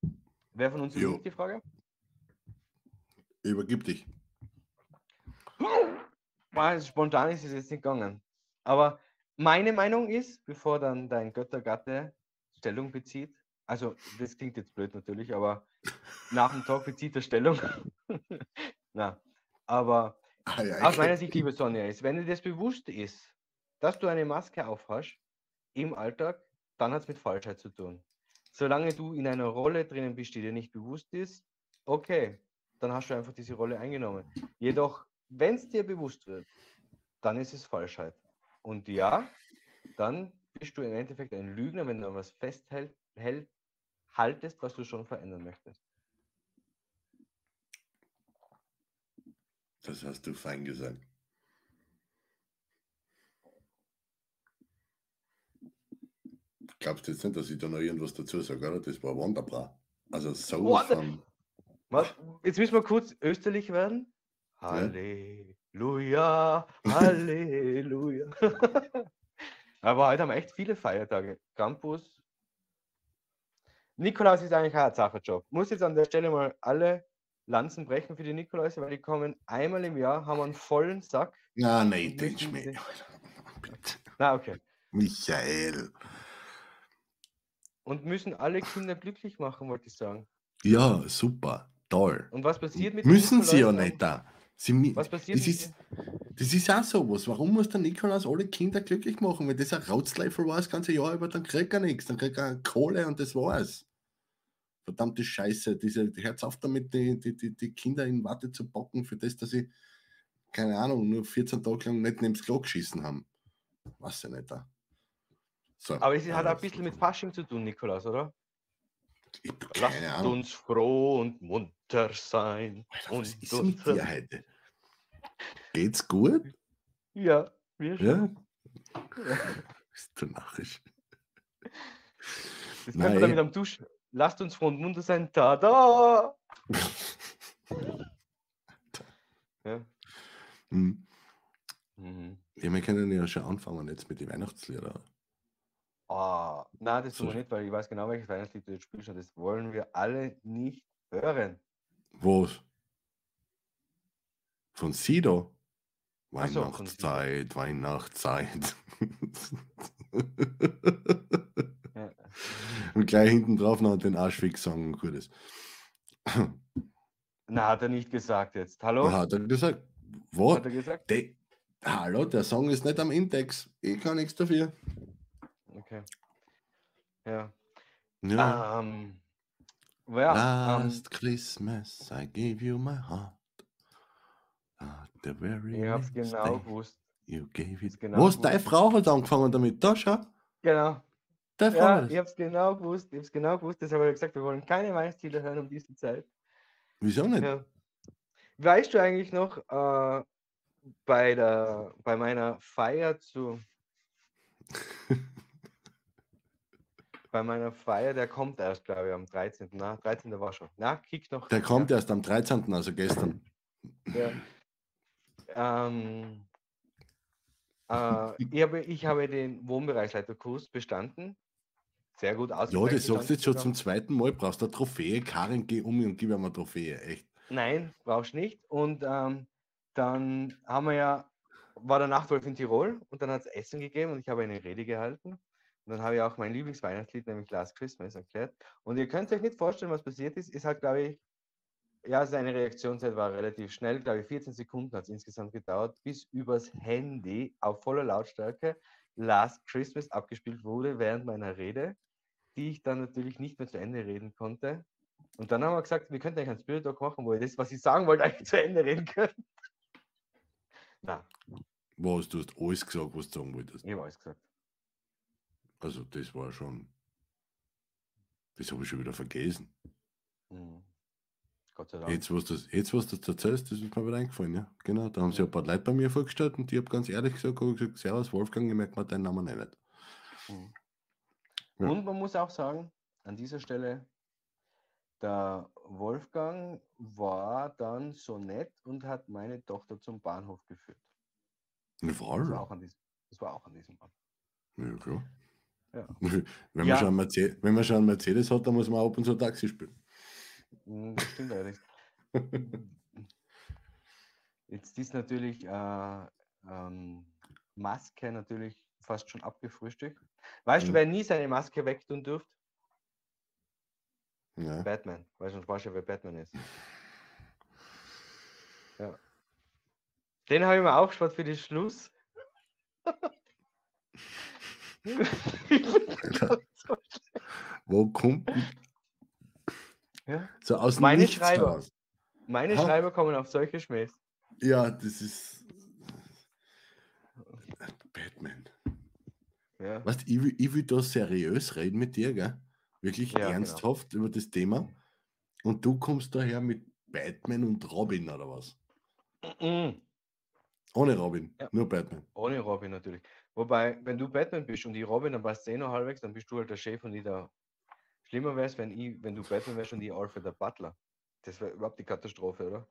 Wer von uns übernimmt die Frage? Übergib dich. Mal spontan ist es jetzt nicht gegangen. Aber meine Meinung ist, bevor dann dein Göttergatte Stellung bezieht, also das klingt jetzt blöd natürlich, aber nach dem Talk bezieht er Stellung. Na, aber Ah, ja, aus meiner Sicht, liebe Sonja, ist, wenn dir das bewusst ist, dass du eine Maske aufhast im Alltag, dann hat es mit Falschheit zu tun. Solange du in einer Rolle drinnen bist, die dir nicht bewusst ist, okay, dann hast du einfach diese Rolle eingenommen. Jedoch, wenn es dir bewusst wird, dann ist es Falschheit. Und ja, dann bist du im Endeffekt ein Lügner, wenn du an was festhält, hält, haltest, was du schon verändern möchtest. Das hast du fein gesagt. Glaubst jetzt nicht, dass ich da noch irgendwas dazu sage, oder? Das war wunderbar. Also so von. Was? Jetzt müssen wir kurz österlich werden. Halleluja, Halleluja. Aber heute haben wir echt viele Feiertage. Campus. Nikolaus ist eigentlich ein Sacherjob. Muss jetzt an der Stelle mal alle Lanzen brechen für die Nikolaus, weil die kommen einmal im Jahr, haben einen vollen Sack. Ja, nein, Und den sie- Na, okay. Michael. Und müssen alle Kinder glücklich machen, wollte ich sagen. Ja, super, toll. Und was passiert mit Müssen sie ja nicht da. Sie, Was passiert das, mit ist, das ist auch sowas. Warum muss der Nikolaus alle Kinder glücklich machen? Wenn das ein Rauzleifel war das ganze Jahr über, dann kriegt er nichts. Dann kriegt er Kohle und das war's. Verdammte Scheiße. Diese, hört auf damit, die, die, die, die Kinder in Watte zu packen, für das, dass sie, keine Ahnung, nur 14 Tage lang nicht neben das Klo geschissen haben. Was ja nicht da. So, Aber es hat auch ein bisschen mit Fasching zu tun, Nikolaus, oder? Ich Lasst Ahnung. uns froh und munter sein. Alter, und was ist mit dir heute? Geht's gut? Ja, wir schon. Ja? Bist du narrisch? Das Nein. könnte damit am Duschen. Lasst uns froh und munter sein. Tada! Ja. Hm. Mhm. Ja, wir können ja schon anfangen jetzt mit den Weihnachtsliedern. Ah, nein, das tun wir nicht, weil ich weiß genau, welches Weihnachtslied du jetzt spielst und das wollen wir alle nicht hören. Was? Von Sido? Ach so. Weihnachtszeit, Weihnachtszeit. Ja. Und gleich hinten drauf noch den Arschfix-Song und gutes. Na, hat er nicht gesagt jetzt. Hallo? Was hat er gesagt? Hat Was? er gesagt? De Hallo, der Song ist nicht am Index. Ich kann nichts dafür. Okay. Ja. Ja. Ähm, ja, ähm, Last Christmas I gave you my heart. At the very ich hab's genau gewusst. you gave it. genau Was? Deine gewusst. Frau hat angefangen damit. Da schau. Genau. Deine Frau Ja, ich hab's genau gewusst. Ich hab's genau gewusst. Deshalb habe ich gesagt, wir wollen keine Weihnachtslieder hören um diese Zeit. Wieso nicht? Ja. Weißt du eigentlich noch, äh, bei, der, bei meiner Feier zu. bei meiner Feier, der kommt erst, glaube ich, am 13. Na, 13. war schon. Na, kick noch. Der kommt ja. erst am 13., also gestern. Ja. Ähm, äh, ich, habe, ich habe den Wohnbereichsleiterkurs bestanden. Sehr gut Ja, ausgezeichnet. das sagst du jetzt schon zum zweiten Mal. Brauchst du eine Trophäe? Karin, geh um und gib mir eine Trophäe. Echt. Nein, brauchst nicht. Und ähm, dann haben wir ja, war der Nachtwolf in Tirol und dann hat es Essen gegeben und ich habe eine Rede gehalten. Und dann habe ich auch mein Lieblingsweihnachtslied, nämlich Last Christmas, erklärt. Und ihr könnt euch nicht vorstellen, was passiert ist. Es hat, glaube ich, ja, seine Reaktionszeit war relativ schnell, glaube ich, 14 Sekunden hat es insgesamt gedauert, bis übers Handy auf voller Lautstärke Last Christmas abgespielt wurde während meiner Rede, die ich dann natürlich nicht mehr zu Ende reden konnte. Und dann haben wir gesagt, wir könnten eigentlich einen Spirit Talk machen, wo ihr das, was ich sagen wollte, eigentlich zu Ende reden könnt. Na, Was? Du hast alles gesagt, was du sagen wolltest. ich habe alles gesagt. Also, das war schon. Das habe ich schon wieder vergessen. Mhm. Gott sei Dank. Jetzt, was du jetzt, was das erzählst, das ist mir wieder eingefallen. Ja, genau. Da haben sie ein paar Leute bei mir vorgestellt und ich habe ganz ehrlich gesagt, hab ich gesagt Servus Wolfgang, ich merke mir deinen Namen eh nicht. Mhm. Ja. Und man muss auch sagen, an dieser Stelle, der Wolfgang war dann so nett und hat meine Tochter zum Bahnhof geführt. Ja, Das war auch an diesem, das war auch an diesem Abend. Ja, klar. Ja. Wenn, Ja. man schon einen Mercedes, wenn man schon einen Mercedes hat, dann muss man auch ab und zu Taxi spielen. Mm, Das stimmt allerdings. Jetzt ist natürlich äh, ähm, Maske natürlich fast schon abgefrühstückt. Weißt du, Mhm. wer nie seine Maske wegtun dürfte? Ja. Batman. Weißt du, ja, wer Batman ist. Ja. Den habe ich mir aufgespart für den Schluss. Wo kommt Ja. so aus dem Meine Nichts Schreiber. raus? Meine Ha? Schreiber kommen auf solche Schmähs. Ja, das ist Batman. Ja. Weißt, ich, will, ich will da seriös reden mit dir, gell? Wirklich Ja, genau. ernsthaft über das Thema. Und du kommst daher mit Batman und Robin oder was? Mm, Ohne Robin, Ja. nur Batman. Ohne Robin natürlich. Wobei, wenn du Batman bist und die Robin, dann passt es eh noch halbwegs, dann bist du halt der Chef und ich der. Schlimmer wäre es, wenn, ich, wenn du Batman wärst und ich Alfred der Butler. Das wäre überhaupt die Katastrophe, oder?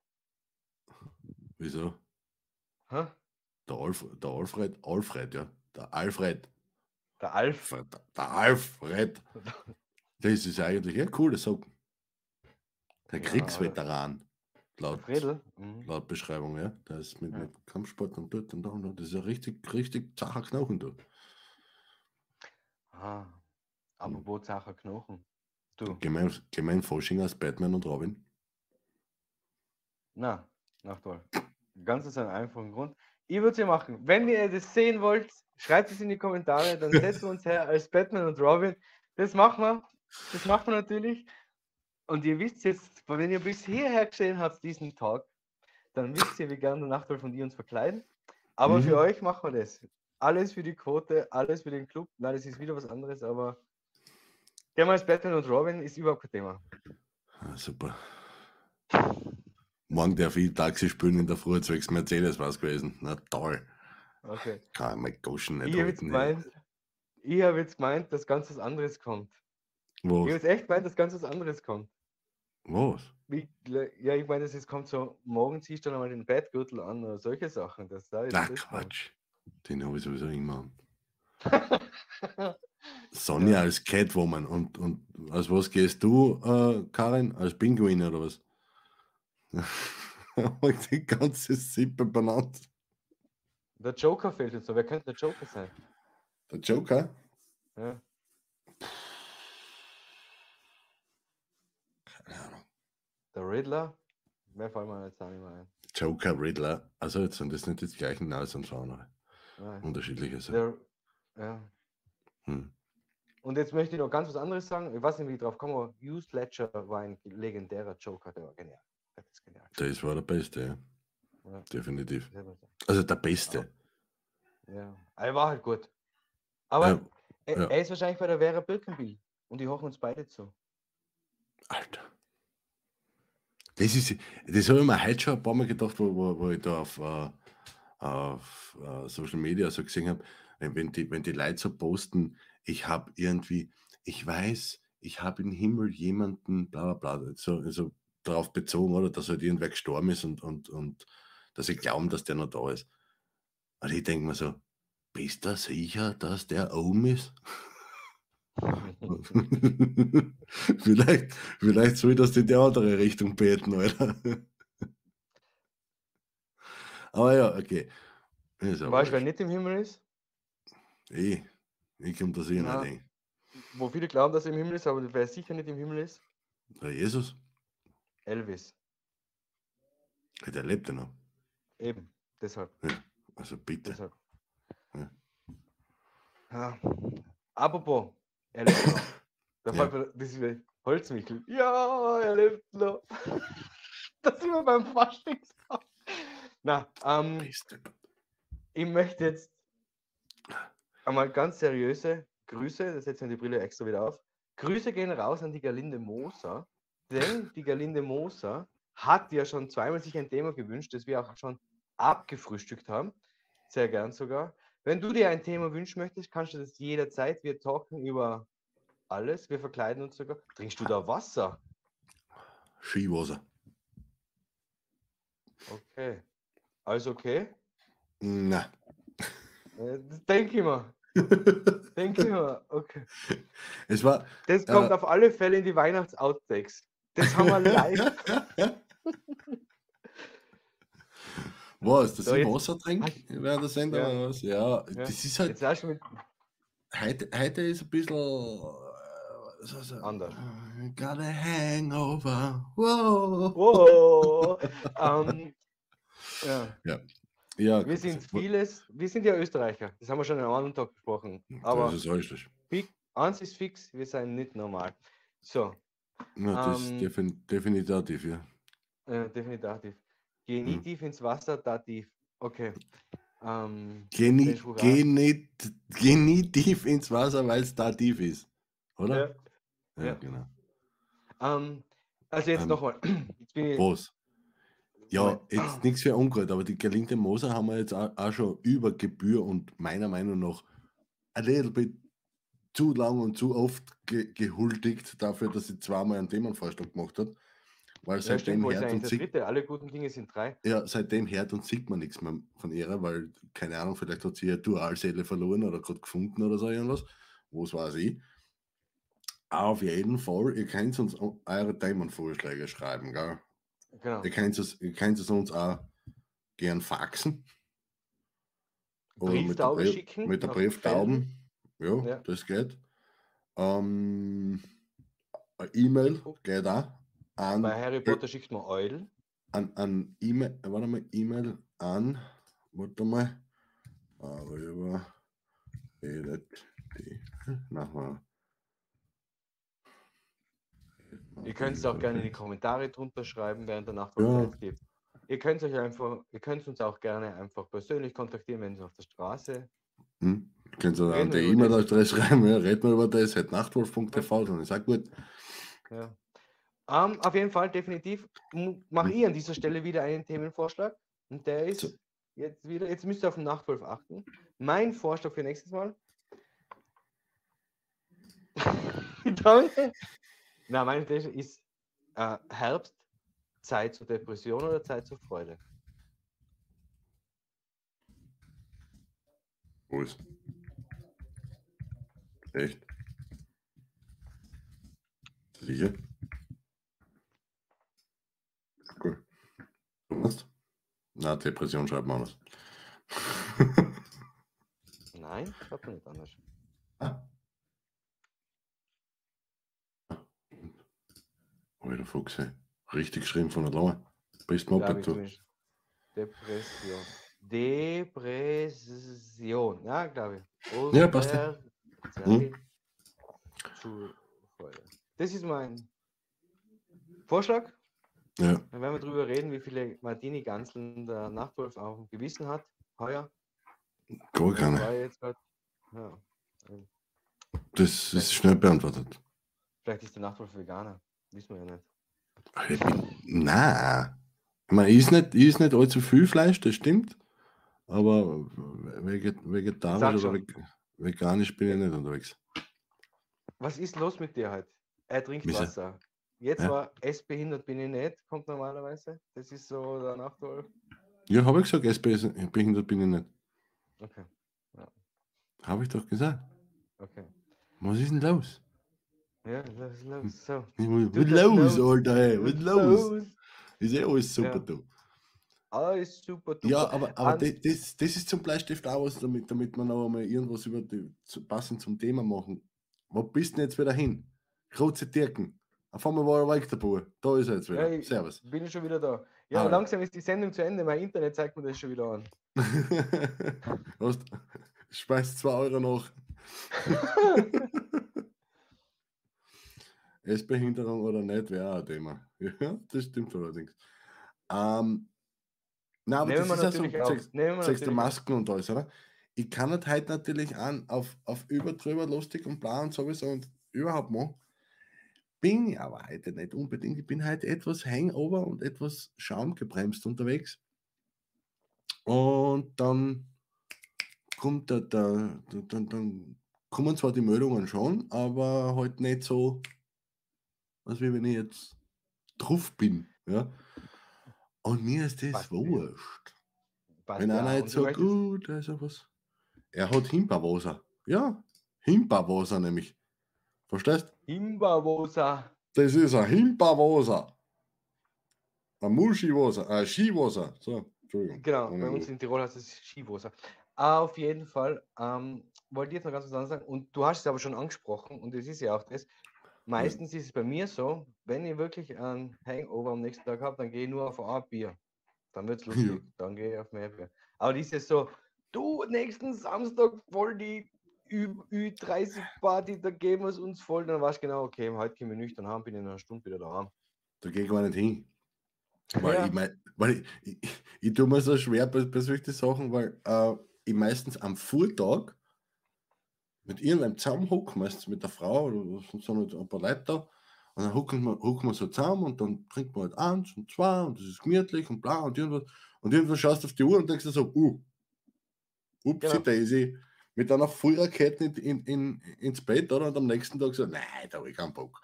Wieso? Hä? Der, Alf, der Alfred, Alfred, ja. Der Alfred. Der Alf. Der, der Alfred. Das ist eigentlich ein cooler Song. Der Ja, Kriegsveteran. Laut. Mhm. laut Beschreibung, ja. Der ist mit, Ja. mit Kampfsport und dort und da und da. Das ist ja richtig, richtig zacher Knochen da. Ah. Apropos Zacher Knochen. Du. Gemein, gemein Fasching als Batman und Robin. Na, nach toll. Ganz aus einem einfachen Grund. Ich würde es ja machen. Wenn ihr das sehen wollt, schreibt es in die Kommentare, dann setzen wir uns her als Batman und Robin. Das machen wir. Das machen wir natürlich. Und ihr wisst jetzt, wenn ihr bis hierher gesehen habt, diesen Tag, dann wisst ihr, wie gerne der Nachtwolf von die uns verkleiden. Aber Mhm. für euch machen wir das. Alles für die Quote, alles für den Club. Nein, das ist wieder was anderes, aber gehen wir als Batman und Robin ist überhaupt kein Thema. Ah, super. Morgen darf ich Taxi spielen in der Früh zwecks Mercedes was gewesen. Na toll. Okay. Kann ich mein Goschen nicht Ich habe jetzt halten. gemeint, ich habe jetzt gemeint, dass ganz was anderes kommt. Ich habe jetzt echt gemeint, dass ganz was anderes kommt. Was? Wie, ja, ich meine, es kommt so, morgen ziehst du dann einmal den Bettgürtel an oder solche Sachen. Das, da ist Na das kommt. Quatsch. Den habe ich sowieso immer an. Sonja als Catwoman und, und als was gehst du, äh, Karin? Als Pinguin oder was? die ganze Sippe benannt. Der Joker fehlt jetzt so. Wer könnte der Joker sein? Der Joker? Ja. Keine Ahnung. Der Riddler? Mehr fällt mir jetzt auch nicht mehr ein. Joker, Riddler. Also jetzt sind das nicht die gleichen und. Nein. Unterschiedliche Sachen. Der, ja. Hm. Und jetzt möchte ich noch ganz was anderes sagen. Ich weiß nicht, wie ich drauf komme, aber Hugh Ledger war ein legendärer Joker, der war genial. Das ist genial. Das war der Beste, ja. Ja. Definitiv. Also der Beste. Ja, er war halt gut. Aber Ja, er, er ist wahrscheinlich bei der Vera Birkenbiel und die hochen uns beide zu. Alter. Das ist, das habe ich mir heute schon ein paar Mal gedacht, wo, wo, wo ich da auf, äh, auf äh, Social Media so gesehen habe, wenn, wenn, die, wenn die Leute so posten, ich habe irgendwie, ich weiß, ich habe im Himmel jemanden, bla bla bla, so, so darauf bezogen, oder dass halt irgendwer gestorben ist und, und, und dass sie glauben, dass der noch da ist. Und ich denke mir so, bist du sicher, dass der oben ist? vielleicht, vielleicht soll ich das in die andere Richtung beten, Alter. Aber ja, okay. Weißt du, wer nicht im Himmel ist? ich, ich komme das eh Ja. nicht. Wo viele glauben, dass er im Himmel ist, aber wer sicher nicht im Himmel ist? Der Jesus, Elvis. der lebt ja noch. Eben. Deshalb. Also bitte. deshalb. Ja. Ja. Apropos, er lebt noch. Da Ja. fällt mir, das Holzmichel. Ja, er lebt noch. da sind wir beim Faschingstag. Na, ähm, ich möchte jetzt einmal ganz seriöse Grüße, das setzen wir die Brille extra wieder auf. Grüße gehen raus an die Gerlinde Moser, denn die Gerlinde Moser hat ja schon zweimal sich ein Thema gewünscht, das wir auch schon abgefrühstückt haben. Sehr gern sogar. Wenn du dir ein Thema wünschen möchtest, kannst du das jederzeit. Wir talken über alles. Wir verkleiden uns sogar. Trinkst du da Wasser? Skiwasser. Okay. Alles okay? Na. Äh, denke ich mir. Denke ich mir. Okay. es war. Das kommt Äh. auf alle Fälle in die Weihnachts-Outtakes. Das haben wir live. Was, dass So, ich jetzt- Wasser trinke während der Sendung Ja. oder was? Ja, das ist halt. Heute, heute ist ein bisschen. äh, So, so, Anders. Got a hangover. Wow. Wow. ähm, ja. Ja, Wir gut, sind das- vieles. Wir sind ja Österreicher. Das haben wir schon am anderen Tag besprochen. Aber Das ist richtig. eins ist fix: wir sind nicht normal. So, Ja, das Ähm, ist defin definitiv, ja. äh, definitiv. Geh nie tief ins Wasser, da tief. Okay. Ähm, Geh, nie, geh, nicht, geh nie tief ins Wasser, weil es da tief ist. Oder? ja. ja. genau. ähm, also jetzt Ähm, nochmal. Was? Ja, jetzt nichts für ungut, aber die gelingte Moser haben wir jetzt auch, auch schon über Gebühr und meiner Meinung nach ein little bit zu lang und zu oft ge gehuldigt dafür, dass sie zweimal einen Themenvorschlag gemacht hat. Weil Ja, seitdem hört und sieht? Alle guten Dinge sind drei. ja, seitdem hört und sieht man nichts mehr von ihr, weil, keine Ahnung, vielleicht hat sie ihre Dualseele verloren oder gerade gefunden oder so irgendwas. Was weiß ich. Auf jeden Fall, ihr könnt uns eure Themenvorschläge schreiben, gell? Genau. Ihr könnt es, ihr könnt es uns auch gern faxen. Oder mit der, schicken. mit der Brieftauben. Ja, Ja. das geht. Ähm, E-Mail geht auch. Felden. Bei An, Harry Potter schickst du mir Eulen. an, an E-Mail, warte mal, E-Mail an, warte mal, darüber redet die, nachher. Ihr könnt es auch gerne in die Kommentare drunter schreiben, während der Nacht Ja. gibt. Ihr könnt euch einfach, ihr könnt uns auch gerne einfach persönlich kontaktieren, wenn es auf der Straße. Hm? Könnt ihr an die. E-Mail-Adresse schreiben, ja, reden wir über das, hat nachtwolf.tv, dann ist auch gut. Ja. Ähm, auf jeden Fall definitiv mache Hm. ich an dieser Stelle wieder einen Themenvorschlag. Und der ist jetzt wieder, jetzt müsst ihr auf den Nachtwolf achten. Mein Vorschlag für nächstes Mal. Danke. Na, mein Vorschlag ist äh, Herbst, Zeit zur Depression oder Zeit zur Freude. Wo ist? Echt? Sicher? Was? Na, Depression schreibt man anders. Nein, ich habe nicht anders. ah. Alter Fuchs, ey. Richtig geschrieben von der Lauer. Bist Moped du. Depression. Depression, ja, glaube ich. Ja, passt ja. Zeit Hm. Das ist mein Vorschlag. Ja, Dann werden wir darüber reden, wie viele Martini-Ganzeln der Nachtwolf auf dem Gewissen hat. Heuer. gar Das keine. grad, ja. Das ist schnell beantwortet. Vielleicht ist der Nachtwolf Veganer. Wissen wir ja nicht. Bin, nein. Meine, ist nicht, ist nicht allzu viel Fleisch, das stimmt. Aber veget, vegetarisch oder veg- veganisch bin ich nicht unterwegs. Was ist los mit dir heute? Er trinkt? Wasser. Jetzt Ja. war S behindert bin ich nicht, kommt normalerweise. Das ist so der Nachtwolf. Ja, habe ich gesagt, SPS behindert bin ich nicht. Okay, Habe ich doch gesagt. okay. Was ist denn los? Ja, los, los. So. Was los, los. Alter, ey? Was los? Ist eh alles super, Ja. du. Alles super. duper. Ja, aber, aber das, das, das ist zum Bleistift auch was, damit, damit wir noch einmal irgendwas über die, passend zum Thema machen. Wo bist du denn jetzt wieder hin? Kurze Dirken. Auf einmal war er weg, der Bub. Da ist er jetzt wieder. Ja, Servus. Bin ich schon wieder da. Ja, Ah. langsam ist die Sendung zu Ende. Mein Internet zeigt mir das schon wieder an. Hast, schmeißt 2 Euro nach. Essbehinderung oder nicht, wäre auch ein Thema. Ja, das stimmt allerdings. Ähm, na, aber Nehmen wir das ist ja so, wir natürlich auf. Masken und alles, oder? Ich kann nicht heute natürlich an auf, auf überdrüber lustig und bla und sowieso und überhaupt mal. Bin ich aber heute nicht unbedingt. Ich bin heute etwas Hangover und etwas schaumgebremst unterwegs. Und dann kommt der, der, der dann, dann kommen zwar die Meldungen schon, aber halt nicht so, als wie wenn ich jetzt drauf bin. Ja? Und mir ist das ja. wurscht. Passt Wenn einer jetzt du sagt, möchtest- oh, da ist ja was. Er hat Himbeerwasser. Ja, Himbeerwasser nämlich. Verstehst? Himbeerwasser. Das ist ein Himbeerwasser. Ein Muschiwasser, ein Skiwasser. So, Entschuldigung. Genau, bei uns in Tirol heißt es Skiwasser. Auf jeden Fall ähm, wollte ich jetzt noch ganz was anderes sagen. Und du hast es aber schon angesprochen, und es ist ja auch das. Meistens ist es bei mir so, wenn ich wirklich ein Hangover am nächsten Tag habe, dann gehe ich nur auf ein Bier. Dann wird es lustig. Ja. Dann gehe ich auf mehr Bier. Aber dieses so, du, nächsten Samstag voll die Ü30-Party, da geben wir es uns voll. Dann weißt du genau, okay, heute können wir nüchtern haben, bin in einer Stunde wieder daheim. Da gehe ich gar nicht hin. Weil Ja. ich mein, weil ich, ich, ich tue mir so schwer bei, bei solchen Sachen, weil äh, ich meistens am Vortag mit irgendeinem zusammenhocken, meistens mit der Frau oder so so mit ein paar Leuten da. Und dann hocken wir, hocken wir so zusammen und dann trinkt man halt eins und zwei und das ist gemütlich und bla und irgendwas. Und irgendwann schaust du auf die Uhr und denkst dir so, uh, upsi Genau. Daisy, mit einer Vollrakette in, in, in, ins Bett oder? und am nächsten Tag so, nein, da habe ich keinen Bock.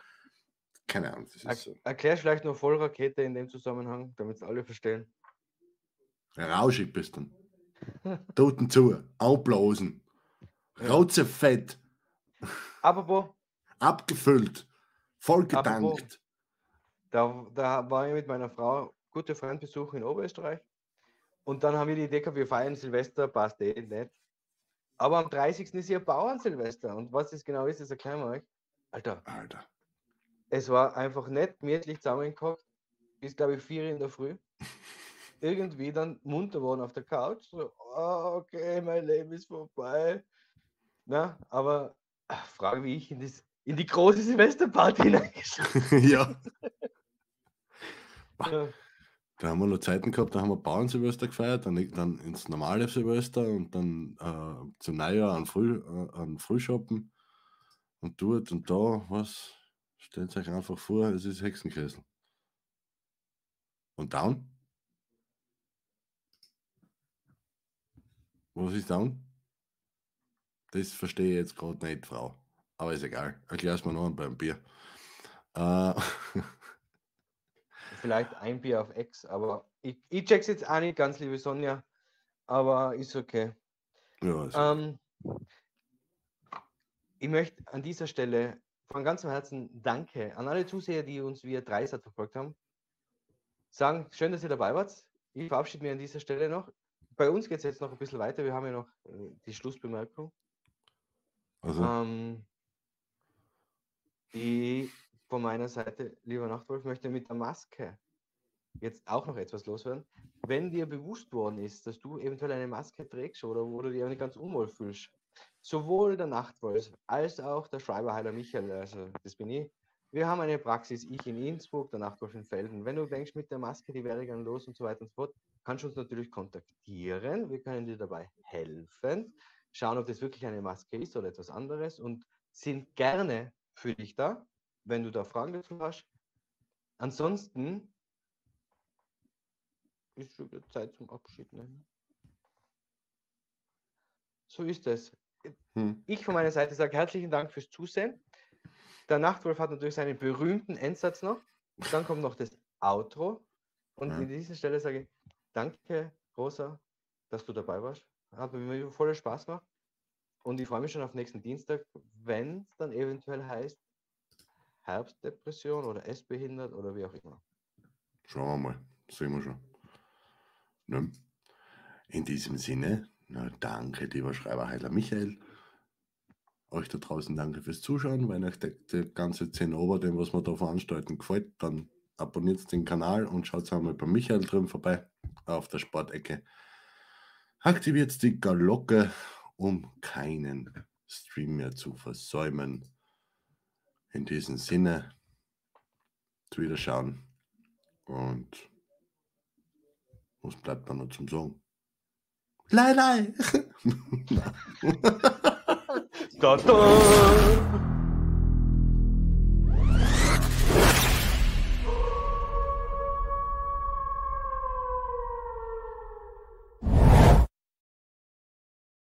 Keine Ahnung. Das ist so. erklärst vielleicht nur Vollrakete in dem Zusammenhang, damit es alle verstehen. Rauschig bist du. Toten zu, aufblasen, Ja. Rauzefett, Apropos, abgefüllt, vollgetankt. da, da war ich mit meiner Frau gute Freund besuchen in Oberösterreich. Und dann haben wir die Idee gehabt, wir feiern Silvester, passt eh nicht. Aber am 30. ist ja Bauernsilvester. Und was das genau ist, das erklären wir euch. Alter, Alter. es war einfach nett, gemütlich zusammengehockt. Bis, glaube ich, vier in der Früh. Irgendwie dann munter worden auf der Couch. So, ah, okay, mein Leben ist vorbei. Na, aber ach, Frage, wie ich in, das, in die große Silvesterparty hineingeschaut ja, habe. Da haben wir noch Zeiten gehabt, da haben wir Bauernsilvester gefeiert, dann, dann ins normale Silvester und dann äh, zum Neujahr an, Früh, äh, an Frühschoppen und dort und da, was? Stellt euch einfach vor, es ist Hexenkessel. Und down? Was ist down? Das verstehe ich jetzt gerade nicht, Frau. Aber ist egal. Erklär's mir noch beim Bier. Äh, Vielleicht ein Bier auf Ex, aber ich, ich check's jetzt auch nicht ganz, liebe Sonja. Aber ist okay. ja, also, Ähm, ich möchte an dieser Stelle von ganzem Herzen Danke an alle Zuseher, die uns via Dreisat verfolgt haben. Sagen, schön, dass ihr dabei wart. Ich verabschiede mich an dieser Stelle noch. Bei uns geht es jetzt noch ein bisschen weiter. Wir haben ja noch äh, die Schlussbemerkung. also Ähm, ich von meiner Seite, lieber Nachtwolf, möchte mit der Maske jetzt auch noch etwas loswerden. Wenn dir bewusst worden ist, dass du eventuell eine Maske trägst oder wo du dich auch nicht ganz unwohl fühlst, sowohl der Nachtwolf als auch der Schreiberheiler Michael, also das bin ich, wir haben eine Praxis, ich in Innsbruck, der Nachtwolf in Felden. Wenn du denkst, mit der Maske, die wäre gern los und so weiter und so fort, kannst du uns natürlich kontaktieren. Wir können dir dabei helfen, schauen, ob das wirklich eine Maske ist oder etwas anderes und sind gerne für dich da, wenn du da Fragen dazu hast. Ansonsten ist schon wieder Zeit zum Abschied nehmen. So ist es. hm, Ich von meiner Seite sage herzlichen Dank fürs Zusehen. Der Nachtwolf hat natürlich seinen berühmten Endsatz noch. Dann kommt noch das Outro. Und Ja. in dieser Stelle sage ich danke, Rosa, dass du dabei warst. Hat mir voller Spaß gemacht. Und ich freue mich schon auf nächsten Dienstag, wenn es dann eventuell heißt Herbstdepression oder Essbehindert oder wie auch immer. schauen wir mal. Sehen wir schon. Ne? In diesem Sinne, na, danke, lieber Schreiberheiler Michael. Euch da draußen danke fürs Zuschauen. Wenn euch der, der ganze Zinnober, dem was wir da veranstalten, gefällt, dann abonniert den Kanal und schaut einmal bei Michael drin vorbei auf der Sportecke. Aktiviert die Glocke, um keinen Stream mehr zu versäumen. In diesem Sinne, zu Wiederschauen und was bleibt dann noch zum Sagen? Lei, lei! Da, da.